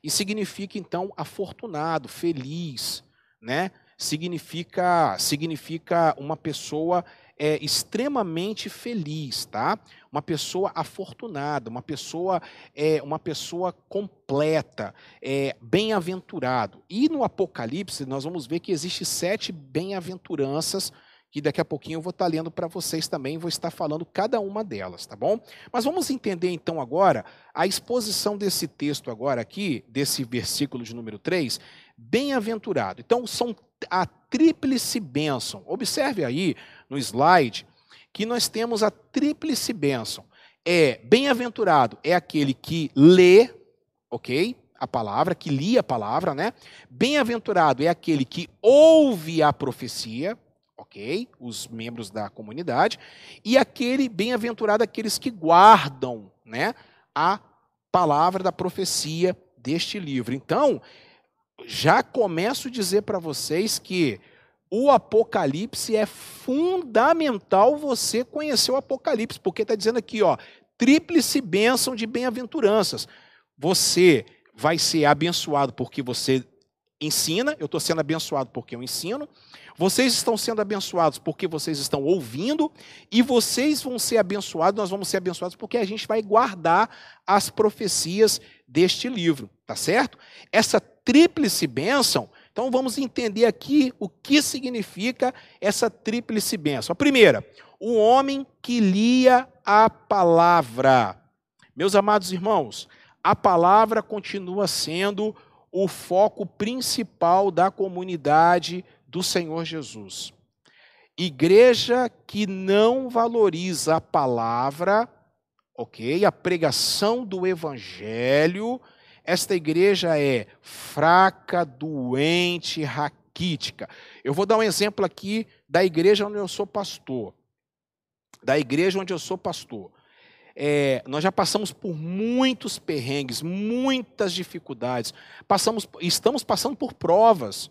E significa então afortunado, feliz, né? Significa, significa uma pessoa é, extremamente feliz, tá? Uma pessoa afortunada, uma pessoa, é, uma pessoa completa, é, bem-aventurado. E no Apocalipse nós vamos ver que existe sete bem-aventuranças que daqui a pouquinho eu vou estar lendo para vocês também, vou estar falando cada uma delas, tá bom? Mas vamos entender então agora a exposição desse texto agora aqui, desse versículo de número 3, bem-aventurado. Então são a tríplice bênção. Observe aí no slide que nós temos a tríplice bênção. É bem-aventurado é aquele que lê, OK? A palavra, que lia a palavra, né? Bem-aventurado é aquele que ouve a profecia, ok? Os membros da comunidade. E aquele bem-aventurado aqueles que guardam, né, a palavra da profecia deste livro. Então, já começo a dizer para vocês que o Apocalipse é fundamental você conhecer o Apocalipse, porque está dizendo aqui, ó, tríplice bênção de bem-aventuranças. Você vai ser abençoado porque você ensina, eu estou sendo abençoado porque eu ensino. Vocês estão sendo abençoados porque vocês estão ouvindo, e vocês vão ser abençoados, nós vamos ser abençoados porque a gente vai guardar as profecias deste livro, tá certo? Essa tríplice bênção, então vamos entender aqui o que significa essa tríplice bênção. A primeira, o homem que lia a palavra. Meus amados irmãos, a palavra continua sendo o foco principal da comunidade do Senhor Jesus. Igreja que não valoriza a palavra, ok? A pregação do evangelho, esta igreja é fraca, doente, raquítica. Eu vou dar um exemplo aqui da igreja onde eu sou pastor. Da igreja onde eu sou pastor. É, nós já passamos por muitos perrengues, muitas dificuldades, passamos, estamos passando por provas.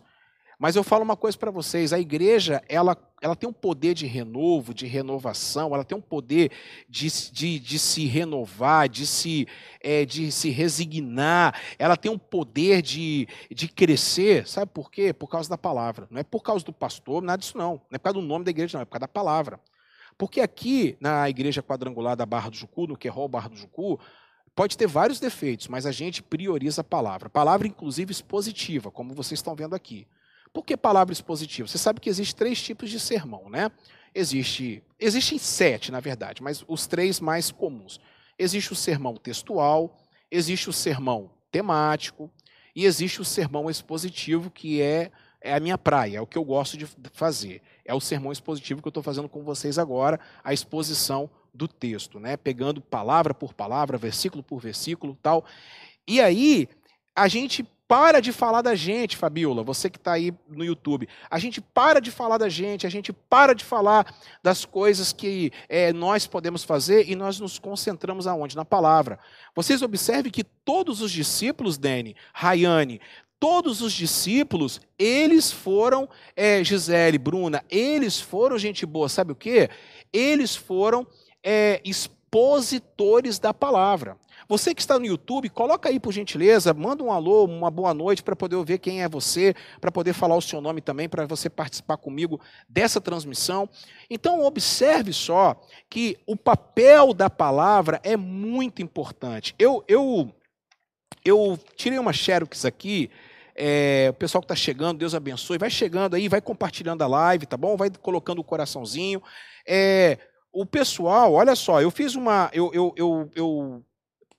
Mas eu falo uma coisa para vocês: a igreja ela, ela tem um poder de renovo, de renovação, ela tem um poder de, de, de se renovar, de se, é, de se resignar, ela tem um poder de, de crescer. Sabe por quê? Por causa da palavra. Não é por causa do pastor, nada disso não. Não é por causa do nome da igreja, não, é por causa da palavra. Porque aqui, na igreja quadrangular da Barra do Jucu, no Querol Barra do Jucu, pode ter vários defeitos, mas a gente prioriza a palavra. Palavra, inclusive, expositiva, como vocês estão vendo aqui. Por que palavra expositiva? Você sabe que existem três tipos de sermão, né? Existe, existem sete, na verdade, mas os três mais comuns. Existe o sermão textual, existe o sermão temático e existe o sermão expositivo, que é, é a minha praia, é o que eu gosto de fazer. É o sermão expositivo que eu estou fazendo com vocês agora, a exposição do texto, né? Pegando palavra por palavra, versículo por versículo, tal. E aí a gente para de falar da gente, Fabiola, você que está aí no YouTube. A gente para de falar da gente, a gente para de falar das coisas que é, nós podemos fazer e nós nos concentramos aonde? Na palavra. Vocês observem que todos os discípulos, Dani, Rayane, todos os discípulos, eles foram, é, Gisele, Bruna, eles foram gente boa, sabe o quê? Eles foram é, expositores da palavra. Você que está no YouTube, coloca aí por gentileza, manda um alô, uma boa noite para poder ver quem é você, para poder falar o seu nome também, para você participar comigo dessa transmissão. Então, observe só que o papel da palavra é muito importante. Eu, eu, eu tirei uma xerox aqui. É, o pessoal que está chegando, Deus abençoe. Vai chegando aí, vai compartilhando a live, tá bom? Vai colocando o coraçãozinho. É, o pessoal, olha só, eu fiz uma. Eu, eu, eu, eu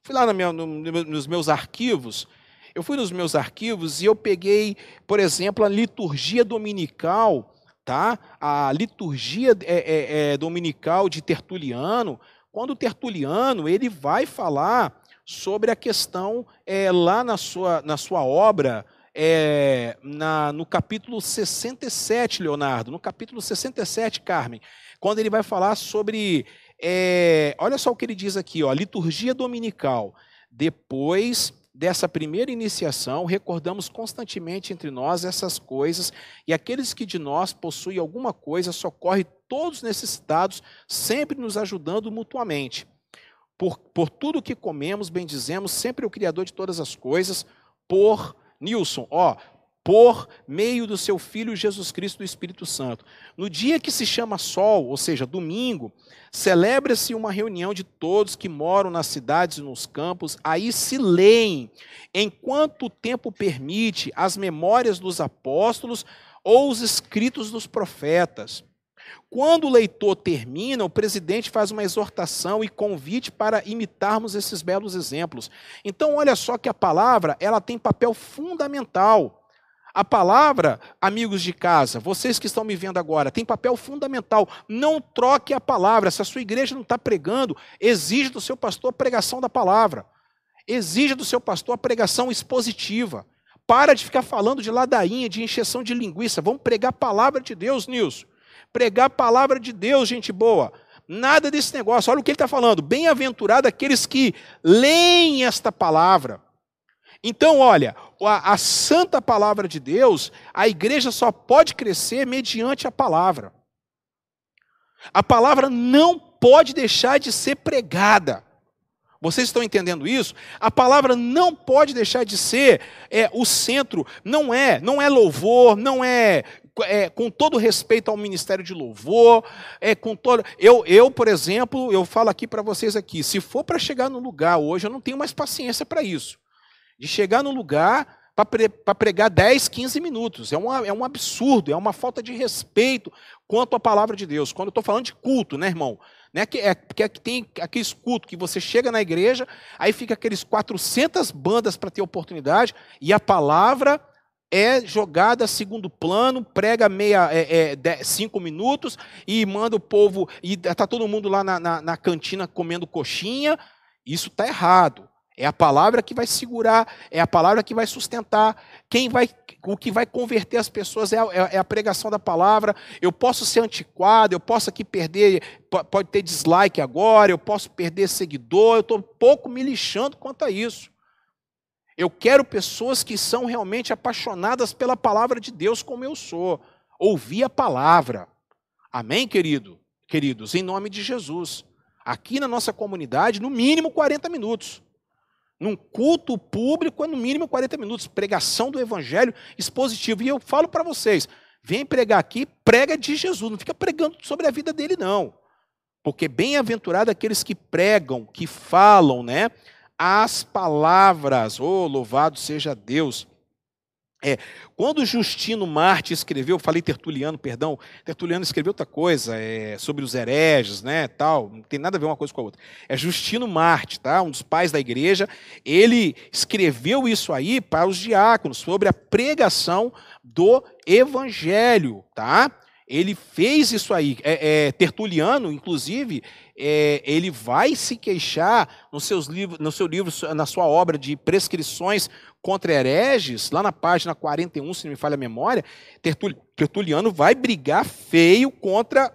fui lá minha, no, nos meus arquivos, eu fui nos meus arquivos e eu peguei, por exemplo, a liturgia dominical, tá? A liturgia é, é, é, dominical de Tertuliano, quando Tertuliano ele vai falar sobre a questão é, lá na sua, na sua obra, é, na, no capítulo 67, Leonardo, no capítulo 67, Carmen, quando ele vai falar sobre é, olha só o que ele diz aqui, ó, liturgia dominical. Depois dessa primeira iniciação, recordamos constantemente entre nós essas coisas, e aqueles que de nós possuem alguma coisa socorre todos necessitados, sempre nos ajudando mutuamente. Por, por tudo que comemos, bendizemos sempre o Criador de todas as coisas, por Nilson, ó, por meio do seu Filho Jesus Cristo do Espírito Santo. No dia que se chama sol, ou seja, domingo, celebra-se uma reunião de todos que moram nas cidades e nos campos, aí se leem, enquanto o tempo permite, as memórias dos apóstolos ou os escritos dos profetas. Quando o leitor termina, o presidente faz uma exortação e convite para imitarmos esses belos exemplos. Então, olha só que a palavra, ela tem papel fundamental a palavra, amigos de casa, vocês que estão me vendo agora, tem papel fundamental. Não troque a palavra. Se a sua igreja não está pregando, exige do seu pastor a pregação da palavra. Exige do seu pastor a pregação expositiva. Para de ficar falando de ladainha, de encheção de linguiça. Vamos pregar a palavra de Deus, Nilson. Pregar a palavra de Deus, gente boa. Nada desse negócio. Olha o que ele está falando. Bem-aventurado aqueles que leem esta palavra então, olha, a, a, santa palavra de Deus, a igreja só pode crescer mediante a palavra. A palavra não pode deixar de ser pregada. Vocês estão entendendo isso? A palavra não pode deixar de ser é, o centro. Não é, não é louvor, não é, é, com todo respeito ao ministério de louvor, é com todo. Eu, eu por exemplo, eu falo aqui para vocês aqui, se for para chegar no lugar hoje, eu não tenho mais paciência para isso de chegar no lugar para pregar 10, 15 minutos. É, uma, é um absurdo, é uma falta de respeito quanto à palavra de Deus. Quando eu estou falando de culto, né, irmão? Né, que é, porque tem aqueles cultos que você chega na igreja, aí fica aqueles 400 bandas para ter oportunidade, e a palavra é jogada a segundo plano, prega meia, é, é, cinco minutos e manda o povo, e está todo mundo lá na, na, na cantina comendo coxinha. Isso está errado. É a palavra que vai segurar, é a palavra que vai sustentar. Quem vai, o que vai converter as pessoas é a, é a, pregação da palavra. Eu posso ser antiquado, eu posso aqui perder, pode ter dislike agora, eu posso perder seguidor, eu estou pouco me lixando quanto a isso. Eu quero pessoas que são realmente apaixonadas pela palavra de Deus, como eu sou. Ouvir a palavra. Amém, querido? Queridos, em nome de Jesus. Aqui na nossa comunidade, no mínimo 40 minutos. Num culto público é no mínimo 40 minutos, pregação do evangelho expositivo. E eu falo para vocês, vem pregar aqui, prega de Jesus, não fica pregando sobre a vida dele não. Porque bem-aventurado aqueles que pregam, que falam, né? As palavras. Oh, louvado seja Deus. É, quando Justino Marte escreveu, falei Tertuliano, perdão, Tertuliano escreveu outra coisa é, sobre os hereges, né, tal, não tem nada a ver uma coisa com a outra. É Justino Marte, tá, um dos pais da igreja, ele escreveu isso aí para os diáconos sobre a pregação do evangelho, tá? Ele fez isso aí. É, é, Tertuliano, inclusive, é, ele vai se queixar nos seus livros, no seu livro, na sua obra de prescrições contra hereges, lá na página 41, se não me falha a memória, Tertuliano vai brigar feio contra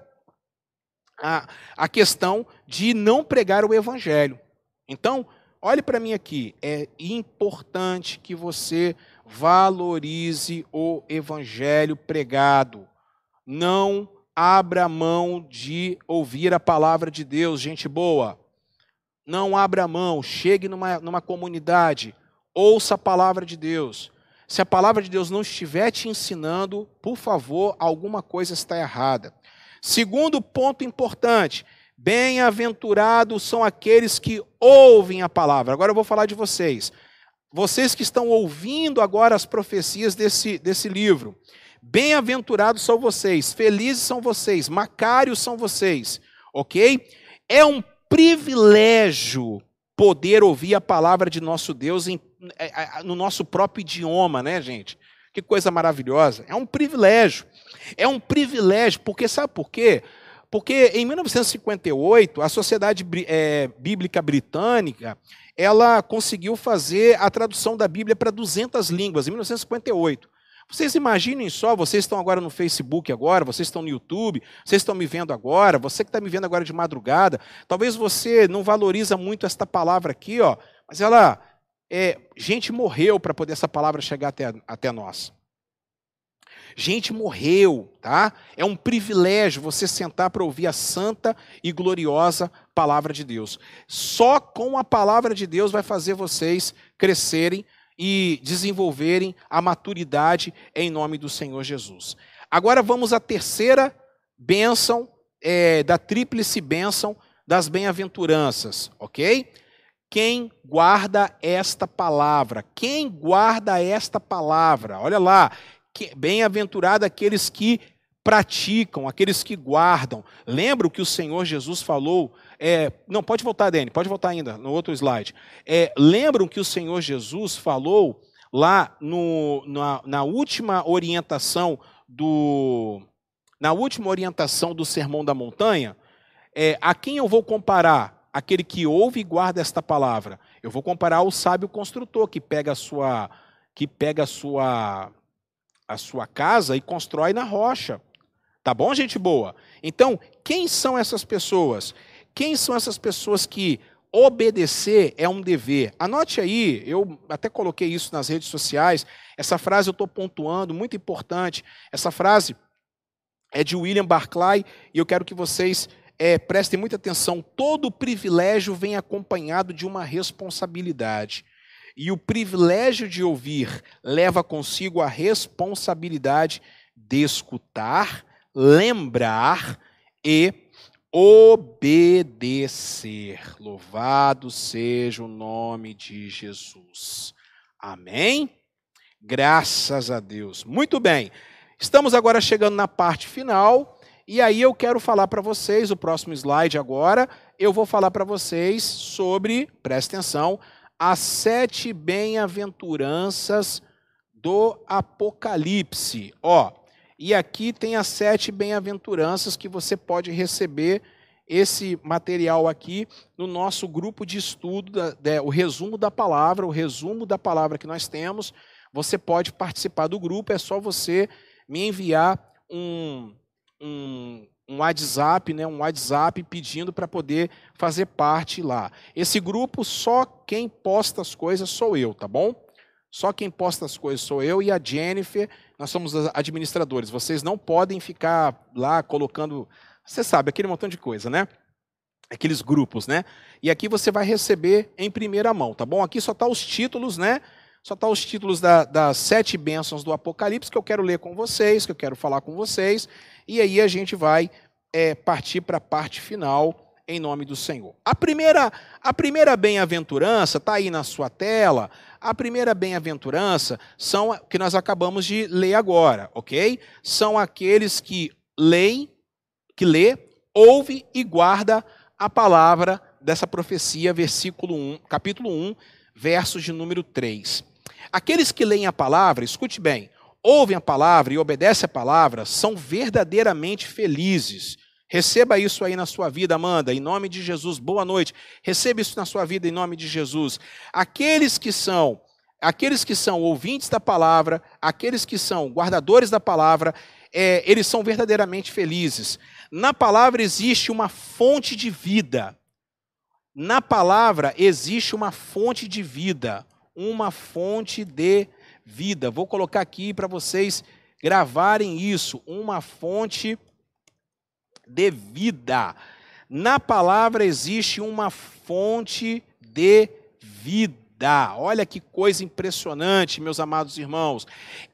a, a questão de não pregar o evangelho. Então, olhe para mim aqui, é importante que você valorize o evangelho pregado. Não abra mão de ouvir a palavra de Deus, gente boa. Não abra mão, chegue numa, numa comunidade, ouça a palavra de Deus. Se a palavra de Deus não estiver te ensinando, por favor, alguma coisa está errada. Segundo ponto importante: bem-aventurados são aqueles que ouvem a palavra. Agora eu vou falar de vocês. Vocês que estão ouvindo agora as profecias desse, desse livro. Bem-aventurados são vocês, felizes são vocês, macários são vocês, ok? É um privilégio poder ouvir a palavra de nosso Deus em, é, é, no nosso próprio idioma, né, gente? Que coisa maravilhosa. É um privilégio. É um privilégio, porque sabe por quê? Porque em 1958, a Sociedade é, Bíblica Britânica, ela conseguiu fazer a tradução da Bíblia para 200 línguas, em 1958. Vocês imaginem só, vocês estão agora no Facebook agora, vocês estão no YouTube, vocês estão me vendo agora, você que está me vendo agora de madrugada, talvez você não valoriza muito esta palavra aqui, ó, mas ela, é, gente morreu para poder essa palavra chegar até, até nós. Gente morreu, tá? É um privilégio você sentar para ouvir a santa e gloriosa palavra de Deus. Só com a palavra de Deus vai fazer vocês crescerem e desenvolverem a maturidade em nome do Senhor Jesus. Agora vamos à terceira bênção, é, da tríplice bênção das bem-aventuranças, ok? Quem guarda esta palavra, quem guarda esta palavra, olha lá, bem-aventurado aqueles que praticam, aqueles que guardam. Lembra o que o Senhor Jesus falou é, não, pode voltar, Dani, pode voltar ainda, no outro slide. É, lembram que o Senhor Jesus falou lá no, na, na última orientação do. Na última orientação do Sermão da Montanha, é, a quem eu vou comparar? Aquele que ouve e guarda esta palavra. Eu vou comparar ao sábio construtor que pega a sua, que pega a sua, a sua casa e constrói na rocha. Tá bom, gente boa? Então, quem são essas pessoas? Quem são essas pessoas que obedecer é um dever? Anote aí, eu até coloquei isso nas redes sociais. Essa frase eu estou pontuando, muito importante. Essa frase é de William Barclay e eu quero que vocês é, prestem muita atenção. Todo privilégio vem acompanhado de uma responsabilidade. E o privilégio de ouvir leva consigo a responsabilidade de escutar, lembrar e obedecer. Louvado seja o nome de Jesus. Amém? Graças a Deus. Muito bem. Estamos agora chegando na parte final. E aí eu quero falar para vocês, o próximo slide agora, eu vou falar para vocês sobre, presta atenção, as sete bem-aventuranças do Apocalipse. Ó, e aqui tem as sete bem-aventuranças que você pode receber esse material aqui no nosso grupo de estudo, da, da, o resumo da palavra, o resumo da palavra que nós temos. Você pode participar do grupo, é só você me enviar um, um, um WhatsApp, né, um WhatsApp pedindo para poder fazer parte lá. Esse grupo, só quem posta as coisas sou eu, tá bom? Só quem posta as coisas sou eu e a Jennifer, nós somos administradores. Vocês não podem ficar lá colocando, você sabe, aquele montão de coisa, né? Aqueles grupos, né? E aqui você vai receber em primeira mão, tá bom? Aqui só tá os títulos, né? Só tá os títulos da, das sete bênçãos do Apocalipse que eu quero ler com vocês, que eu quero falar com vocês. E aí a gente vai é, partir para a parte final em nome do Senhor. A primeira, a primeira bem-aventurança está aí na sua tela. A primeira bem-aventurança são que nós acabamos de ler agora, ok? São aqueles que leem, que lê, ouve e guarda a palavra dessa profecia, versículo 1, capítulo 1, versos de número 3. Aqueles que leem a palavra, escute bem, ouvem a palavra e obedecem a palavra, são verdadeiramente felizes Receba isso aí na sua vida, Amanda, em nome de Jesus. Boa noite. Receba isso na sua vida em nome de Jesus. Aqueles que são, aqueles que são ouvintes da palavra, aqueles que são guardadores da palavra, é, eles são verdadeiramente felizes. Na palavra existe uma fonte de vida. Na palavra existe uma fonte de vida, uma fonte de vida. Vou colocar aqui para vocês gravarem isso, uma fonte de de vida. Na palavra existe uma fonte de vida. Olha que coisa impressionante, meus amados irmãos.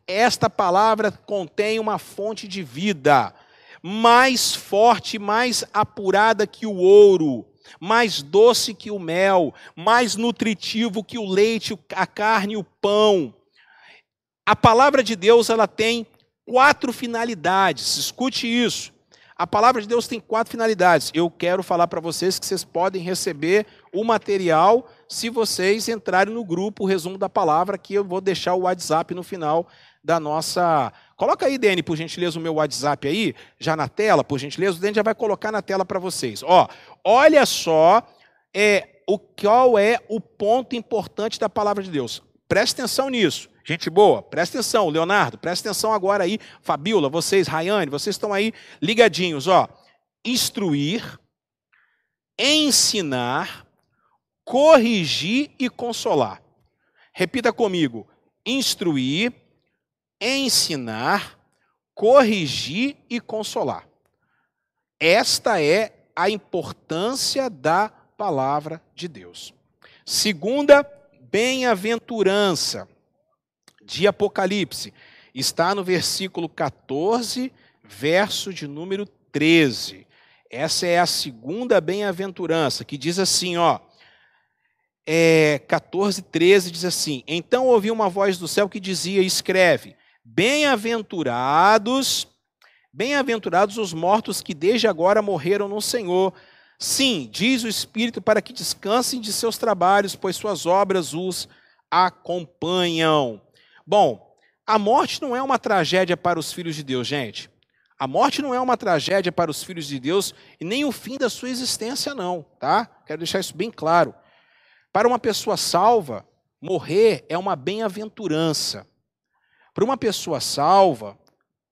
Esta palavra contém uma fonte de vida, mais forte, mais apurada que o ouro, mais doce que o mel, mais nutritivo que o leite, a carne o pão. A palavra de Deus, ela tem quatro finalidades. Escute isso. A palavra de Deus tem quatro finalidades. Eu quero falar para vocês que vocês podem receber o material se vocês entrarem no grupo o resumo da palavra, que eu vou deixar o WhatsApp no final da nossa. Coloca aí, Dani, por gentileza, o meu WhatsApp aí, já na tela, por gentileza. O Dani já vai colocar na tela para vocês. Ó, olha só é, o qual é o ponto importante da palavra de Deus. Preste atenção nisso. Gente boa, presta atenção, Leonardo, presta atenção agora aí, Fabiola, vocês, Rayane, vocês estão aí ligadinhos, ó. Instruir, ensinar, corrigir e consolar. Repita comigo: instruir, ensinar, corrigir e consolar. Esta é a importância da palavra de Deus. Segunda, bem-aventurança de Apocalipse. Está no versículo 14, verso de número 13. Essa é a segunda bem-aventurança, que diz assim, ó. É, 14, 13 diz assim: Então ouvi uma voz do céu que dizia: Escreve, bem-aventurados, bem-aventurados os mortos que desde agora morreram no Senhor. Sim, diz o Espírito, para que descansem de seus trabalhos, pois suas obras os acompanham. Bom, a morte não é uma tragédia para os filhos de Deus, gente. A morte não é uma tragédia para os filhos de Deus e nem o fim da sua existência, não, tá? Quero deixar isso bem claro. Para uma pessoa salva, morrer é uma bem-aventurança. Para uma pessoa salva,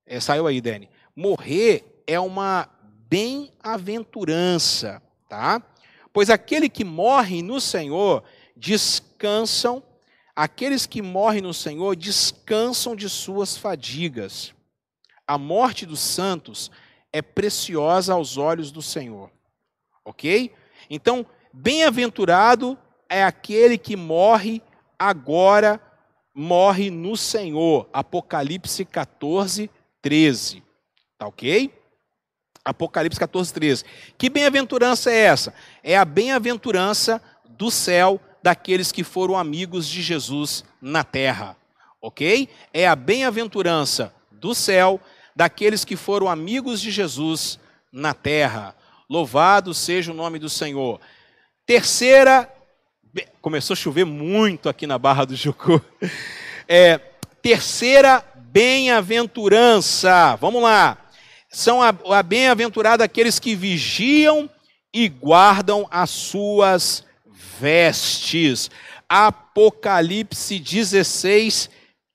é, saiu aí, Dani, morrer é uma bem-aventurança, tá? Pois aquele que morre no Senhor descansam Aqueles que morrem no Senhor descansam de suas fadigas. A morte dos santos é preciosa aos olhos do Senhor. Ok? Então, bem-aventurado é aquele que morre agora, morre no Senhor. Apocalipse 14, 13. Tá ok? Apocalipse 14, 13. Que bem-aventurança é essa? É a bem-aventurança do céu daqueles que foram amigos de Jesus na terra. Ok? É a bem-aventurança do céu daqueles que foram amigos de Jesus na terra. Louvado seja o nome do Senhor. Terceira, começou a chover muito aqui na Barra do Jucu. É, terceira bem-aventurança. Vamos lá. São a, a bem-aventurada aqueles que vigiam e guardam as suas vestes. Apocalipse 16,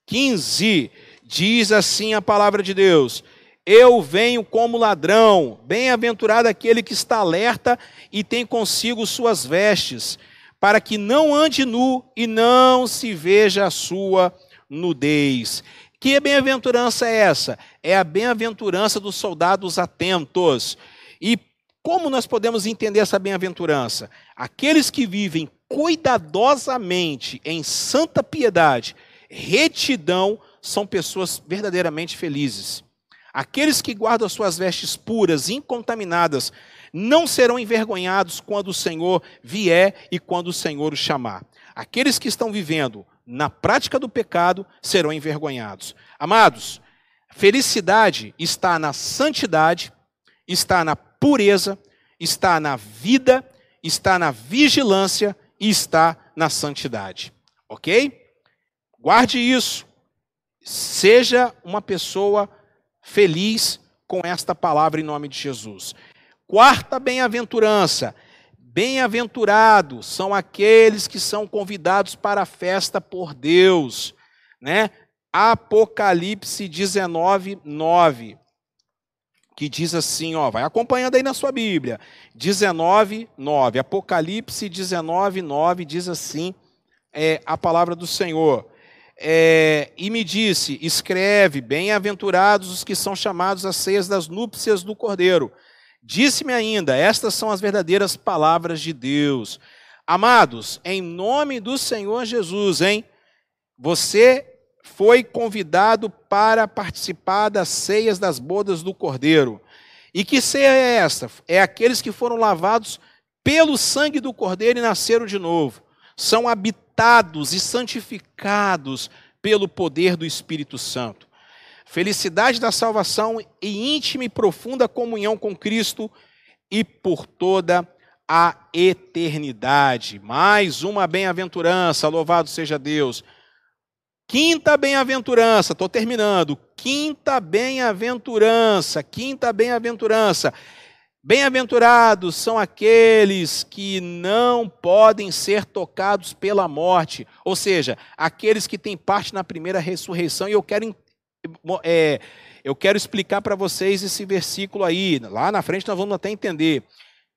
15. Diz assim a palavra de Deus: Eu venho como ladrão, bem-aventurado aquele que está alerta e tem consigo suas vestes, para que não ande nu e não se veja a sua nudez. Que bem-aventurança é essa? É a bem-aventurança dos soldados atentos. Como nós podemos entender essa bem-aventurança? Aqueles que vivem cuidadosamente em santa piedade, retidão, são pessoas verdadeiramente felizes. Aqueles que guardam suas vestes puras, incontaminadas, não serão envergonhados quando o Senhor vier e quando o Senhor o chamar. Aqueles que estão vivendo na prática do pecado serão envergonhados. Amados, felicidade está na santidade, está na pureza, está na vida, está na vigilância e está na santidade. Ok? Guarde isso. Seja uma pessoa feliz com esta palavra em nome de Jesus. Quarta bem-aventurança. Bem-aventurados são aqueles que são convidados para a festa por Deus, né? Apocalipse 19, 9, que diz assim, ó, vai acompanhando aí na sua Bíblia. 19, 9. Apocalipse 19, 9 diz assim é, a palavra do Senhor. É, e me disse: escreve, bem-aventurados os que são chamados às ceias das núpcias do Cordeiro. Disse-me ainda: estas são as verdadeiras palavras de Deus. Amados, em nome do Senhor Jesus, hein? Você foi convidado para participar das ceias das bodas do Cordeiro. E que ceia é esta? É aqueles que foram lavados pelo sangue do Cordeiro e nasceram de novo. São habitados e santificados pelo poder do Espírito Santo. Felicidade da salvação e íntima e profunda comunhão com Cristo e por toda a eternidade. Mais uma bem-aventurança, louvado seja Deus. Quinta bem-aventurança, estou terminando. Quinta bem-aventurança, quinta bem-aventurança. Bem-aventurados são aqueles que não podem ser tocados pela morte, ou seja, aqueles que têm parte na primeira ressurreição. E eu quero, é, eu quero explicar para vocês esse versículo aí. Lá na frente nós vamos até entender.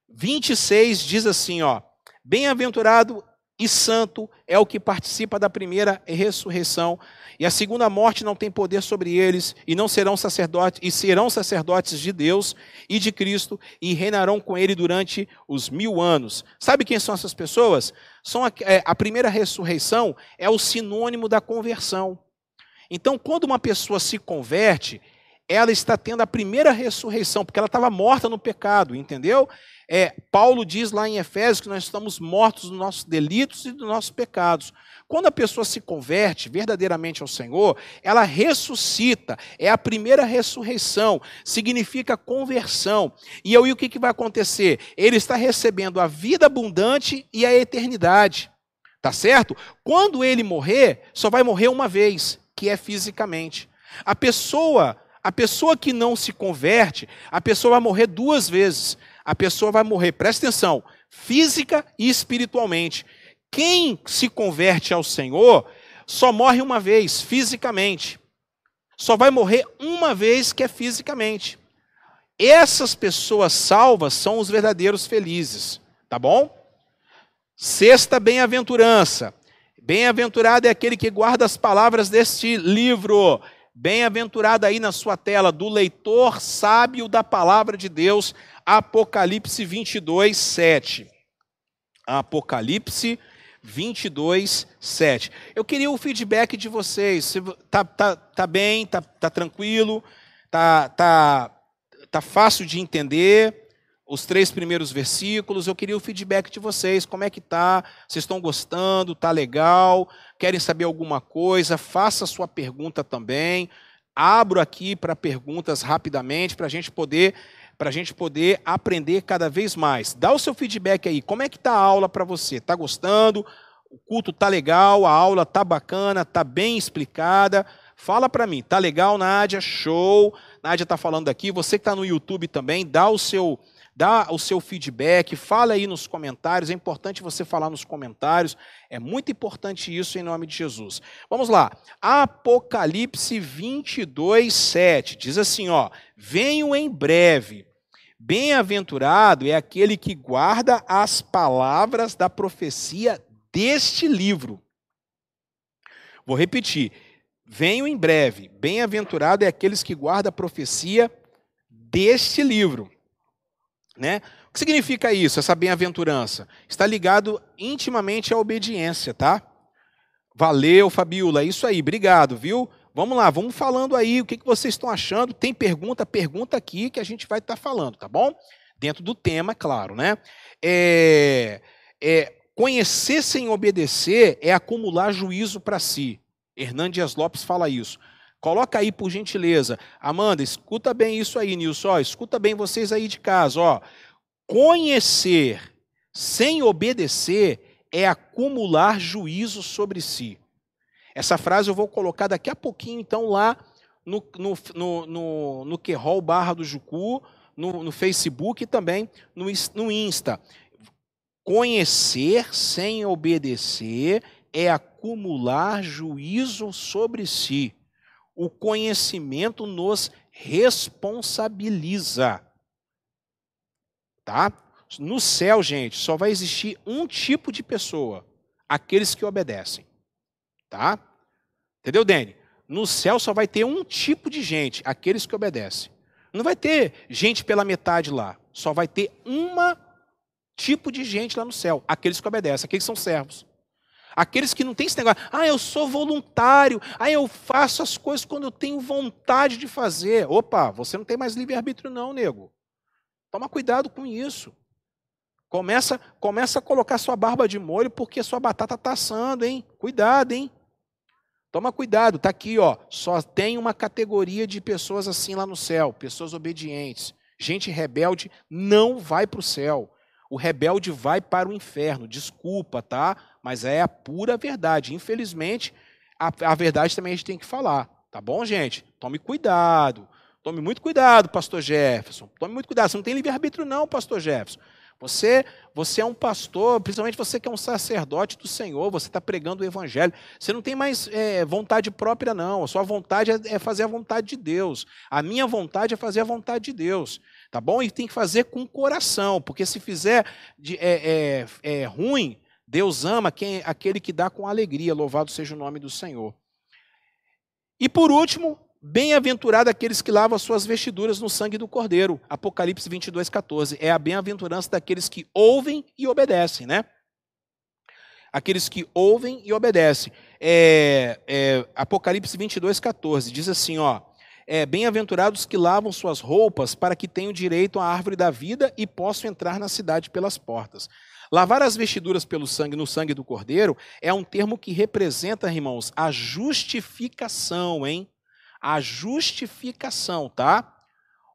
26 diz assim: ó, Bem-aventurado e santo é o que participa da primeira ressurreição. E a segunda morte não tem poder sobre eles, e não serão sacerdotes, e serão sacerdotes de Deus e de Cristo, e reinarão com ele durante os mil anos. Sabe quem são essas pessoas? São a, é, a primeira ressurreição é o sinônimo da conversão. Então, quando uma pessoa se converte, ela está tendo a primeira ressurreição, porque ela estava morta no pecado, entendeu? É, Paulo diz lá em Efésios que nós estamos mortos dos nossos delitos e dos nossos pecados. Quando a pessoa se converte verdadeiramente ao Senhor, ela ressuscita, é a primeira ressurreição, significa conversão. E aí o que, que vai acontecer? Ele está recebendo a vida abundante e a eternidade. Tá certo? Quando ele morrer, só vai morrer uma vez, que é fisicamente. A pessoa, a pessoa que não se converte, a pessoa vai morrer duas vezes a pessoa vai morrer, presta atenção, física e espiritualmente. Quem se converte ao Senhor só morre uma vez, fisicamente. Só vai morrer uma vez, que é fisicamente. Essas pessoas salvas são os verdadeiros felizes, tá bom? Sexta bem-aventurança. Bem-aventurado é aquele que guarda as palavras deste livro. Bem-aventurado aí na sua tela, do leitor sábio da palavra de Deus, Apocalipse 22, 7. Apocalipse 22, 7. Eu queria o feedback de vocês. Tá, tá, tá bem? Tá, tá tranquilo? Tá, tá, tá fácil de entender? Os três primeiros versículos. Eu queria o feedback de vocês. Como é que tá? Vocês estão gostando? Tá legal? Querem saber alguma coisa? Faça sua pergunta também. Abro aqui para perguntas rapidamente para a gente poder para a gente poder aprender cada vez mais. Dá o seu feedback aí. Como é que está a aula para você? Está gostando? O culto tá legal, a aula tá bacana, tá bem explicada. Fala para mim, tá legal, Nádia? Show. Nádia está falando aqui. Você que está no YouTube também, dá o seu dá o seu feedback, fala aí nos comentários. É importante você falar nos comentários. É muito importante isso em nome de Jesus. Vamos lá. Apocalipse 22, 7. Diz assim, ó: Venho em breve Bem-aventurado é aquele que guarda as palavras da profecia deste livro. Vou repetir. Venho em breve. Bem-aventurado é aqueles que guardam a profecia deste livro. Né? O que significa isso, essa bem-aventurança? Está ligado intimamente à obediência, tá? Valeu, Fabiola. É isso aí, obrigado, viu? Vamos lá, vamos falando aí o que, que vocês estão achando. Tem pergunta, pergunta aqui que a gente vai estar tá falando, tá bom? Dentro do tema, claro, né? É, é, conhecer sem obedecer é acumular juízo para si. Hernandes Lopes fala isso. Coloca aí, por gentileza. Amanda, escuta bem isso aí, Nilson. Escuta bem vocês aí de casa. Ó. Conhecer sem obedecer é acumular juízo sobre si. Essa frase eu vou colocar daqui a pouquinho, então, lá no, no, no, no, no Querol Barra do Jucu, no, no Facebook e também no, no Insta. Conhecer sem obedecer é acumular juízo sobre si. O conhecimento nos responsabiliza. Tá? No céu, gente, só vai existir um tipo de pessoa: aqueles que obedecem. Tá? Entendeu, Dani? No céu só vai ter um tipo de gente, aqueles que obedecem. Não vai ter gente pela metade lá. Só vai ter uma tipo de gente lá no céu, aqueles que obedecem, aqueles que são servos. Aqueles que não têm esse negócio, ah, eu sou voluntário, ah, eu faço as coisas quando eu tenho vontade de fazer. Opa, você não tem mais livre-arbítrio, não, nego. Toma cuidado com isso. Começa, começa a colocar sua barba de molho porque sua batata está assando, hein? Cuidado, hein? Toma cuidado, tá aqui, ó. Só tem uma categoria de pessoas assim lá no céu, pessoas obedientes. Gente rebelde não vai para o céu. O rebelde vai para o inferno. Desculpa, tá? Mas é a pura verdade. Infelizmente, a, a verdade também a gente tem que falar. Tá bom, gente? Tome cuidado. Tome muito cuidado, pastor Jefferson. Tome muito cuidado. Você não tem livre-arbítrio, não, pastor Jefferson. Você, você é um pastor, principalmente você que é um sacerdote do Senhor, você está pregando o Evangelho. Você não tem mais é, vontade própria, não. A sua vontade é, é fazer a vontade de Deus. A minha vontade é fazer a vontade de Deus. Tá bom? E tem que fazer com coração, porque se fizer de, é, é, é ruim, Deus ama quem, aquele que dá com alegria. Louvado seja o nome do Senhor. E por último, Bem-aventurado aqueles que lavam as suas vestiduras no sangue do Cordeiro. Apocalipse 22, 14. É a bem-aventurança daqueles que ouvem e obedecem, né? Aqueles que ouvem e obedecem. É, é, Apocalipse 22, 14. Diz assim, ó. É, Bem-aventurados que lavam suas roupas para que tenham direito à árvore da vida e possam entrar na cidade pelas portas. Lavar as vestiduras pelo sangue, no sangue do cordeiro, é um termo que representa, irmãos, a justificação, hein? a justificação, tá?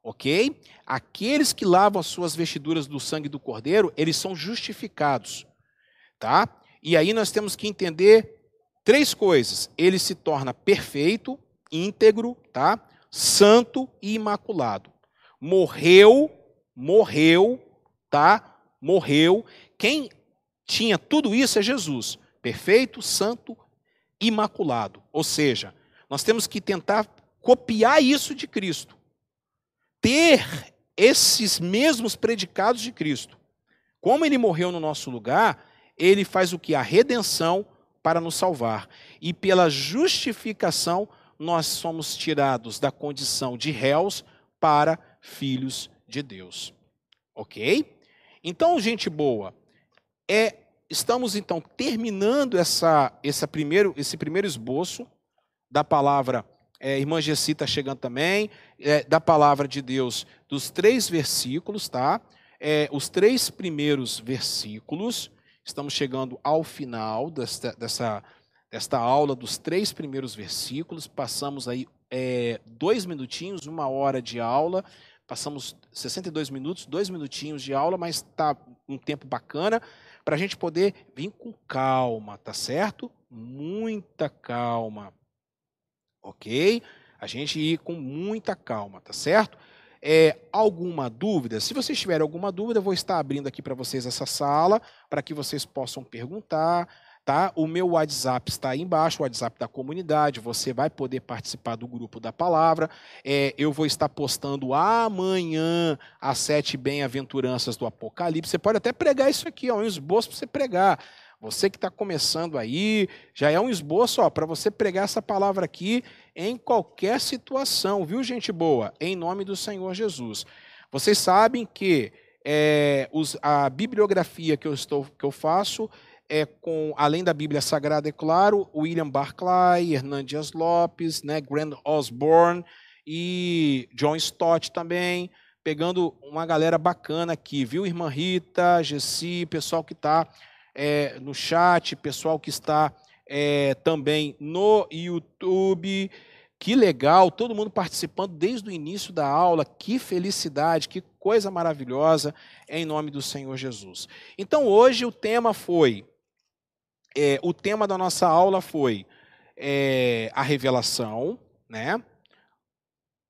Ok? Aqueles que lavam as suas vestiduras do sangue do cordeiro, eles são justificados, tá? E aí nós temos que entender três coisas. Ele se torna perfeito, íntegro, tá? Santo e imaculado. Morreu, morreu, tá? Morreu. Quem tinha tudo isso é Jesus. Perfeito, santo, imaculado. Ou seja, nós temos que tentar copiar isso de Cristo. Ter esses mesmos predicados de Cristo. Como ele morreu no nosso lugar, ele faz o que? A redenção para nos salvar. E pela justificação, nós somos tirados da condição de réus para filhos de Deus. Ok? Então, gente boa, é, estamos então terminando essa, essa primeiro, esse primeiro esboço da palavra, é, irmã Gessi está chegando também, é, da palavra de Deus, dos três versículos, tá? É, os três primeiros versículos, estamos chegando ao final desta, dessa, desta aula dos três primeiros versículos, passamos aí é, dois minutinhos, uma hora de aula, passamos 62 minutos, dois minutinhos de aula, mas está um tempo bacana para a gente poder vir com calma, tá certo? Muita calma ok? A gente ir com muita calma, tá certo? É, alguma dúvida? Se vocês tiverem alguma dúvida, eu vou estar abrindo aqui para vocês essa sala para que vocês possam perguntar. Tá? O meu WhatsApp está aí embaixo, o WhatsApp da comunidade. Você vai poder participar do grupo da palavra. É, eu vou estar postando amanhã as sete bem-aventuranças do Apocalipse. Você pode até pregar isso aqui, ó, um esboço para você pregar. Você que está começando aí, já é um esboço para você pregar essa palavra aqui em qualquer situação, viu, gente boa? Em nome do Senhor Jesus. Vocês sabem que é, os, a bibliografia que eu, estou, que eu faço é, com, além da Bíblia Sagrada, é claro, William Barclay, Hernandes Lopes, né, Grant Osborne e John Stott também, pegando uma galera bacana aqui, viu? Irmã Rita, Gessi, pessoal que está é, no chat, pessoal que está é, também no YouTube. Que legal, todo mundo participando desde o início da aula. Que felicidade, que coisa maravilhosa, em nome do Senhor Jesus. Então, hoje o tema foi é, o tema da nossa aula foi é, a revelação, né?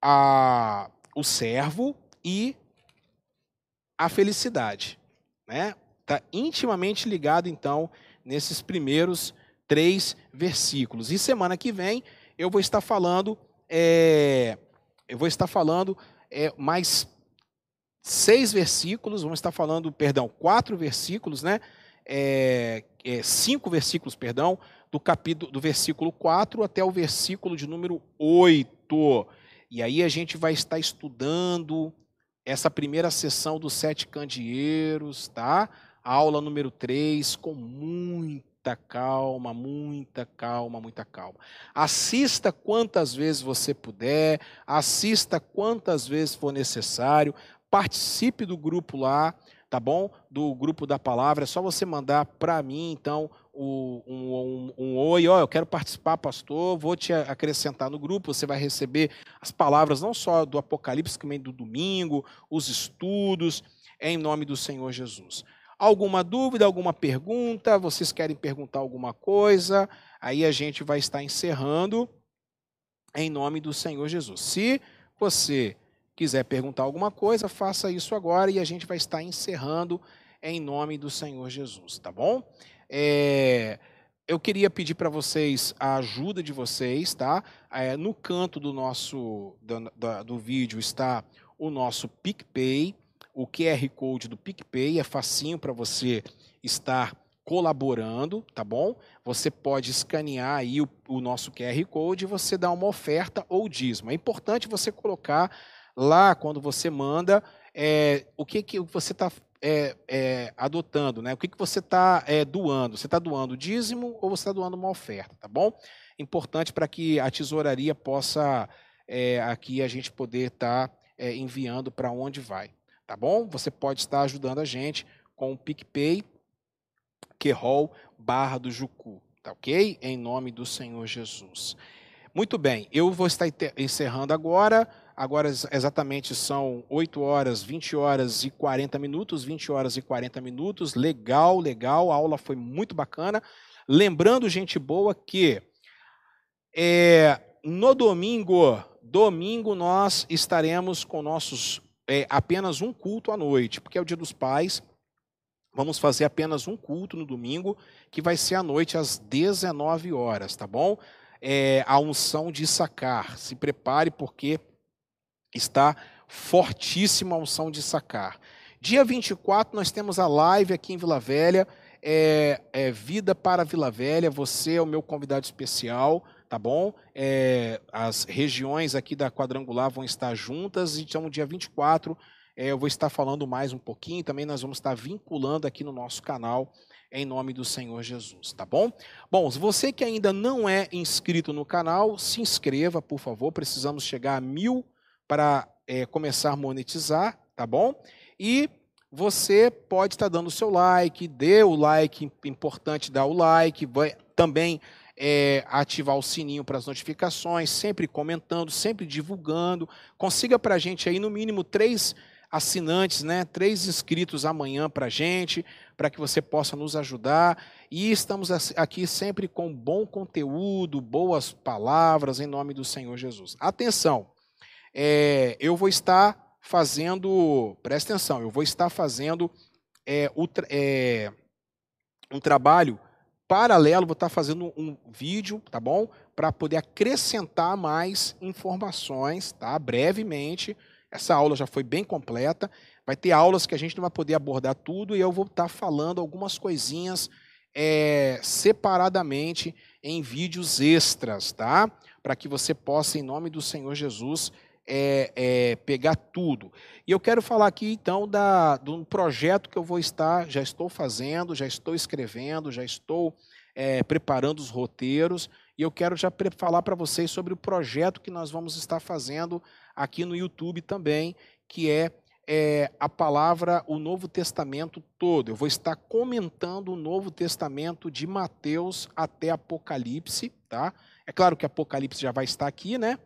A, o servo e a felicidade, né? Está intimamente ligado então nesses primeiros três versículos. E semana que vem eu vou estar falando, é, eu vou estar falando é, mais seis versículos, vamos estar falando, perdão, quatro versículos, né? É, é, cinco versículos, perdão, do capítulo do versículo 4 até o versículo de número 8. E aí a gente vai estar estudando essa primeira sessão dos sete candeeiros, tá? A aula número 3, com muita calma, muita calma, muita calma. Assista quantas vezes você puder, assista quantas vezes for necessário, participe do grupo lá tá bom? Do grupo da palavra, é só você mandar para mim, então, um, um, um, oi, ó, eu quero participar, pastor, vou te acrescentar no grupo, você vai receber as palavras não só do Apocalipse, também do domingo, os estudos, em nome do Senhor Jesus. Alguma dúvida, alguma pergunta? Vocês querem perguntar alguma coisa? Aí a gente vai estar encerrando em nome do Senhor Jesus. Se você quiser perguntar alguma coisa, faça isso agora e a gente vai estar encerrando em nome do Senhor Jesus, tá bom? É, eu queria pedir para vocês a ajuda de vocês, tá? É, no canto do nosso do, do vídeo está o nosso PicPay, o QR Code do PicPay, é facinho para você estar colaborando, tá bom? Você pode escanear aí o, o nosso QR Code e você dá uma oferta ou dízimo. É importante você colocar lá quando você manda é, o que, que você está é, é, adotando, né? O que, que você está é, doando? Você está doando dízimo ou você está doando uma oferta, tá bom? Importante para que a tesouraria possa é, aqui a gente poder estar tá, é, enviando para onde vai, tá bom? Você pode estar ajudando a gente com o PicPay, Querol, Barra do Jucu, tá ok? Em nome do Senhor Jesus. Muito bem, eu vou estar encerrando agora. Agora exatamente são 8 horas, 20 horas e 40 minutos, 20 horas e 40 minutos. Legal, legal, a aula foi muito bacana. Lembrando, gente boa, que é, no domingo, domingo nós estaremos com nossos é, apenas um culto à noite, porque é o dia dos pais. Vamos fazer apenas um culto no domingo, que vai ser à noite às 19 horas, tá bom? É, a unção de sacar. Se prepare, porque está fortíssima a unção de sacar. Dia 24, nós temos a live aqui em Vila Velha, é, é Vida para Vila Velha, você é o meu convidado especial, tá bom? É, as regiões aqui da quadrangular vão estar juntas, então dia 24 é, eu vou estar falando mais um pouquinho, também nós vamos estar vinculando aqui no nosso canal, em nome do Senhor Jesus, tá bom? Bom, se você que ainda não é inscrito no canal, se inscreva, por favor, precisamos chegar a mil para é, começar a monetizar, tá bom? E você pode estar dando o seu like, dê o like, importante dar o like, vai também é, ativar o sininho para as notificações, sempre comentando, sempre divulgando. Consiga para a gente aí no mínimo três assinantes, né? Três inscritos amanhã para a gente, para que você possa nos ajudar. E estamos aqui sempre com bom conteúdo, boas palavras em nome do Senhor Jesus. Atenção! É, eu vou estar fazendo, presta atenção, eu vou estar fazendo é, o, é, um trabalho paralelo, vou estar fazendo um vídeo, tá bom? Para poder acrescentar mais informações, tá? Brevemente. Essa aula já foi bem completa. Vai ter aulas que a gente não vai poder abordar tudo e eu vou estar falando algumas coisinhas é, separadamente em vídeos extras, tá? Para que você possa, em nome do Senhor Jesus, é, é, pegar tudo. E eu quero falar aqui então da, de um projeto que eu vou estar, já estou fazendo, já estou escrevendo, já estou é, preparando os roteiros. E eu quero já falar para vocês sobre o projeto que nós vamos estar fazendo aqui no YouTube também, que é, é a palavra, o Novo Testamento todo. Eu vou estar comentando o Novo Testamento de Mateus até Apocalipse, tá? É claro que Apocalipse já vai estar aqui, né?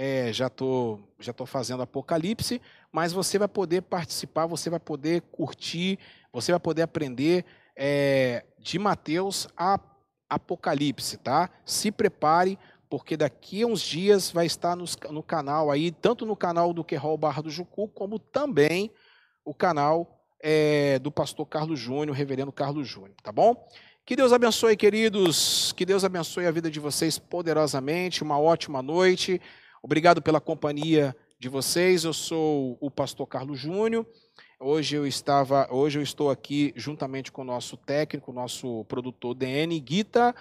É, já estou já tô fazendo Apocalipse, mas você vai poder participar, você vai poder curtir, você vai poder aprender é, de Mateus a Apocalipse, tá? Se prepare, porque daqui a uns dias vai estar nos, no canal aí, tanto no canal do Querol Barra do Jucu, como também o canal é, do pastor Carlos Júnior, reverendo Carlos Júnior, tá bom? Que Deus abençoe, queridos, que Deus abençoe a vida de vocês poderosamente, uma ótima noite. Obrigado pela companhia de vocês. Eu sou o pastor Carlos Júnior. Hoje eu estava, hoje eu estou aqui juntamente com o nosso técnico, nosso produtor DN Guita.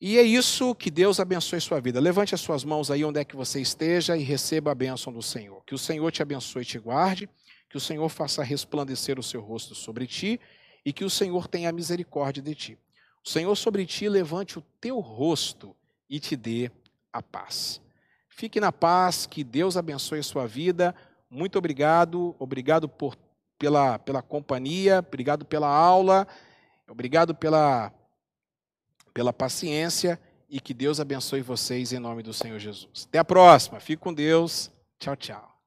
E é isso, que Deus abençoe sua vida. Levante as suas mãos aí onde é que você esteja e receba a bênção do Senhor. Que o Senhor te abençoe e te guarde, que o Senhor faça resplandecer o seu rosto sobre ti e que o Senhor tenha misericórdia de ti. O Senhor sobre ti levante o teu rosto e te dê a paz. Fique na paz, que Deus abençoe a sua vida. Muito obrigado, obrigado por, pela, pela companhia, obrigado pela aula, obrigado pela, pela paciência e que Deus abençoe vocês em nome do Senhor Jesus. Até a próxima, fique com Deus. Tchau, tchau.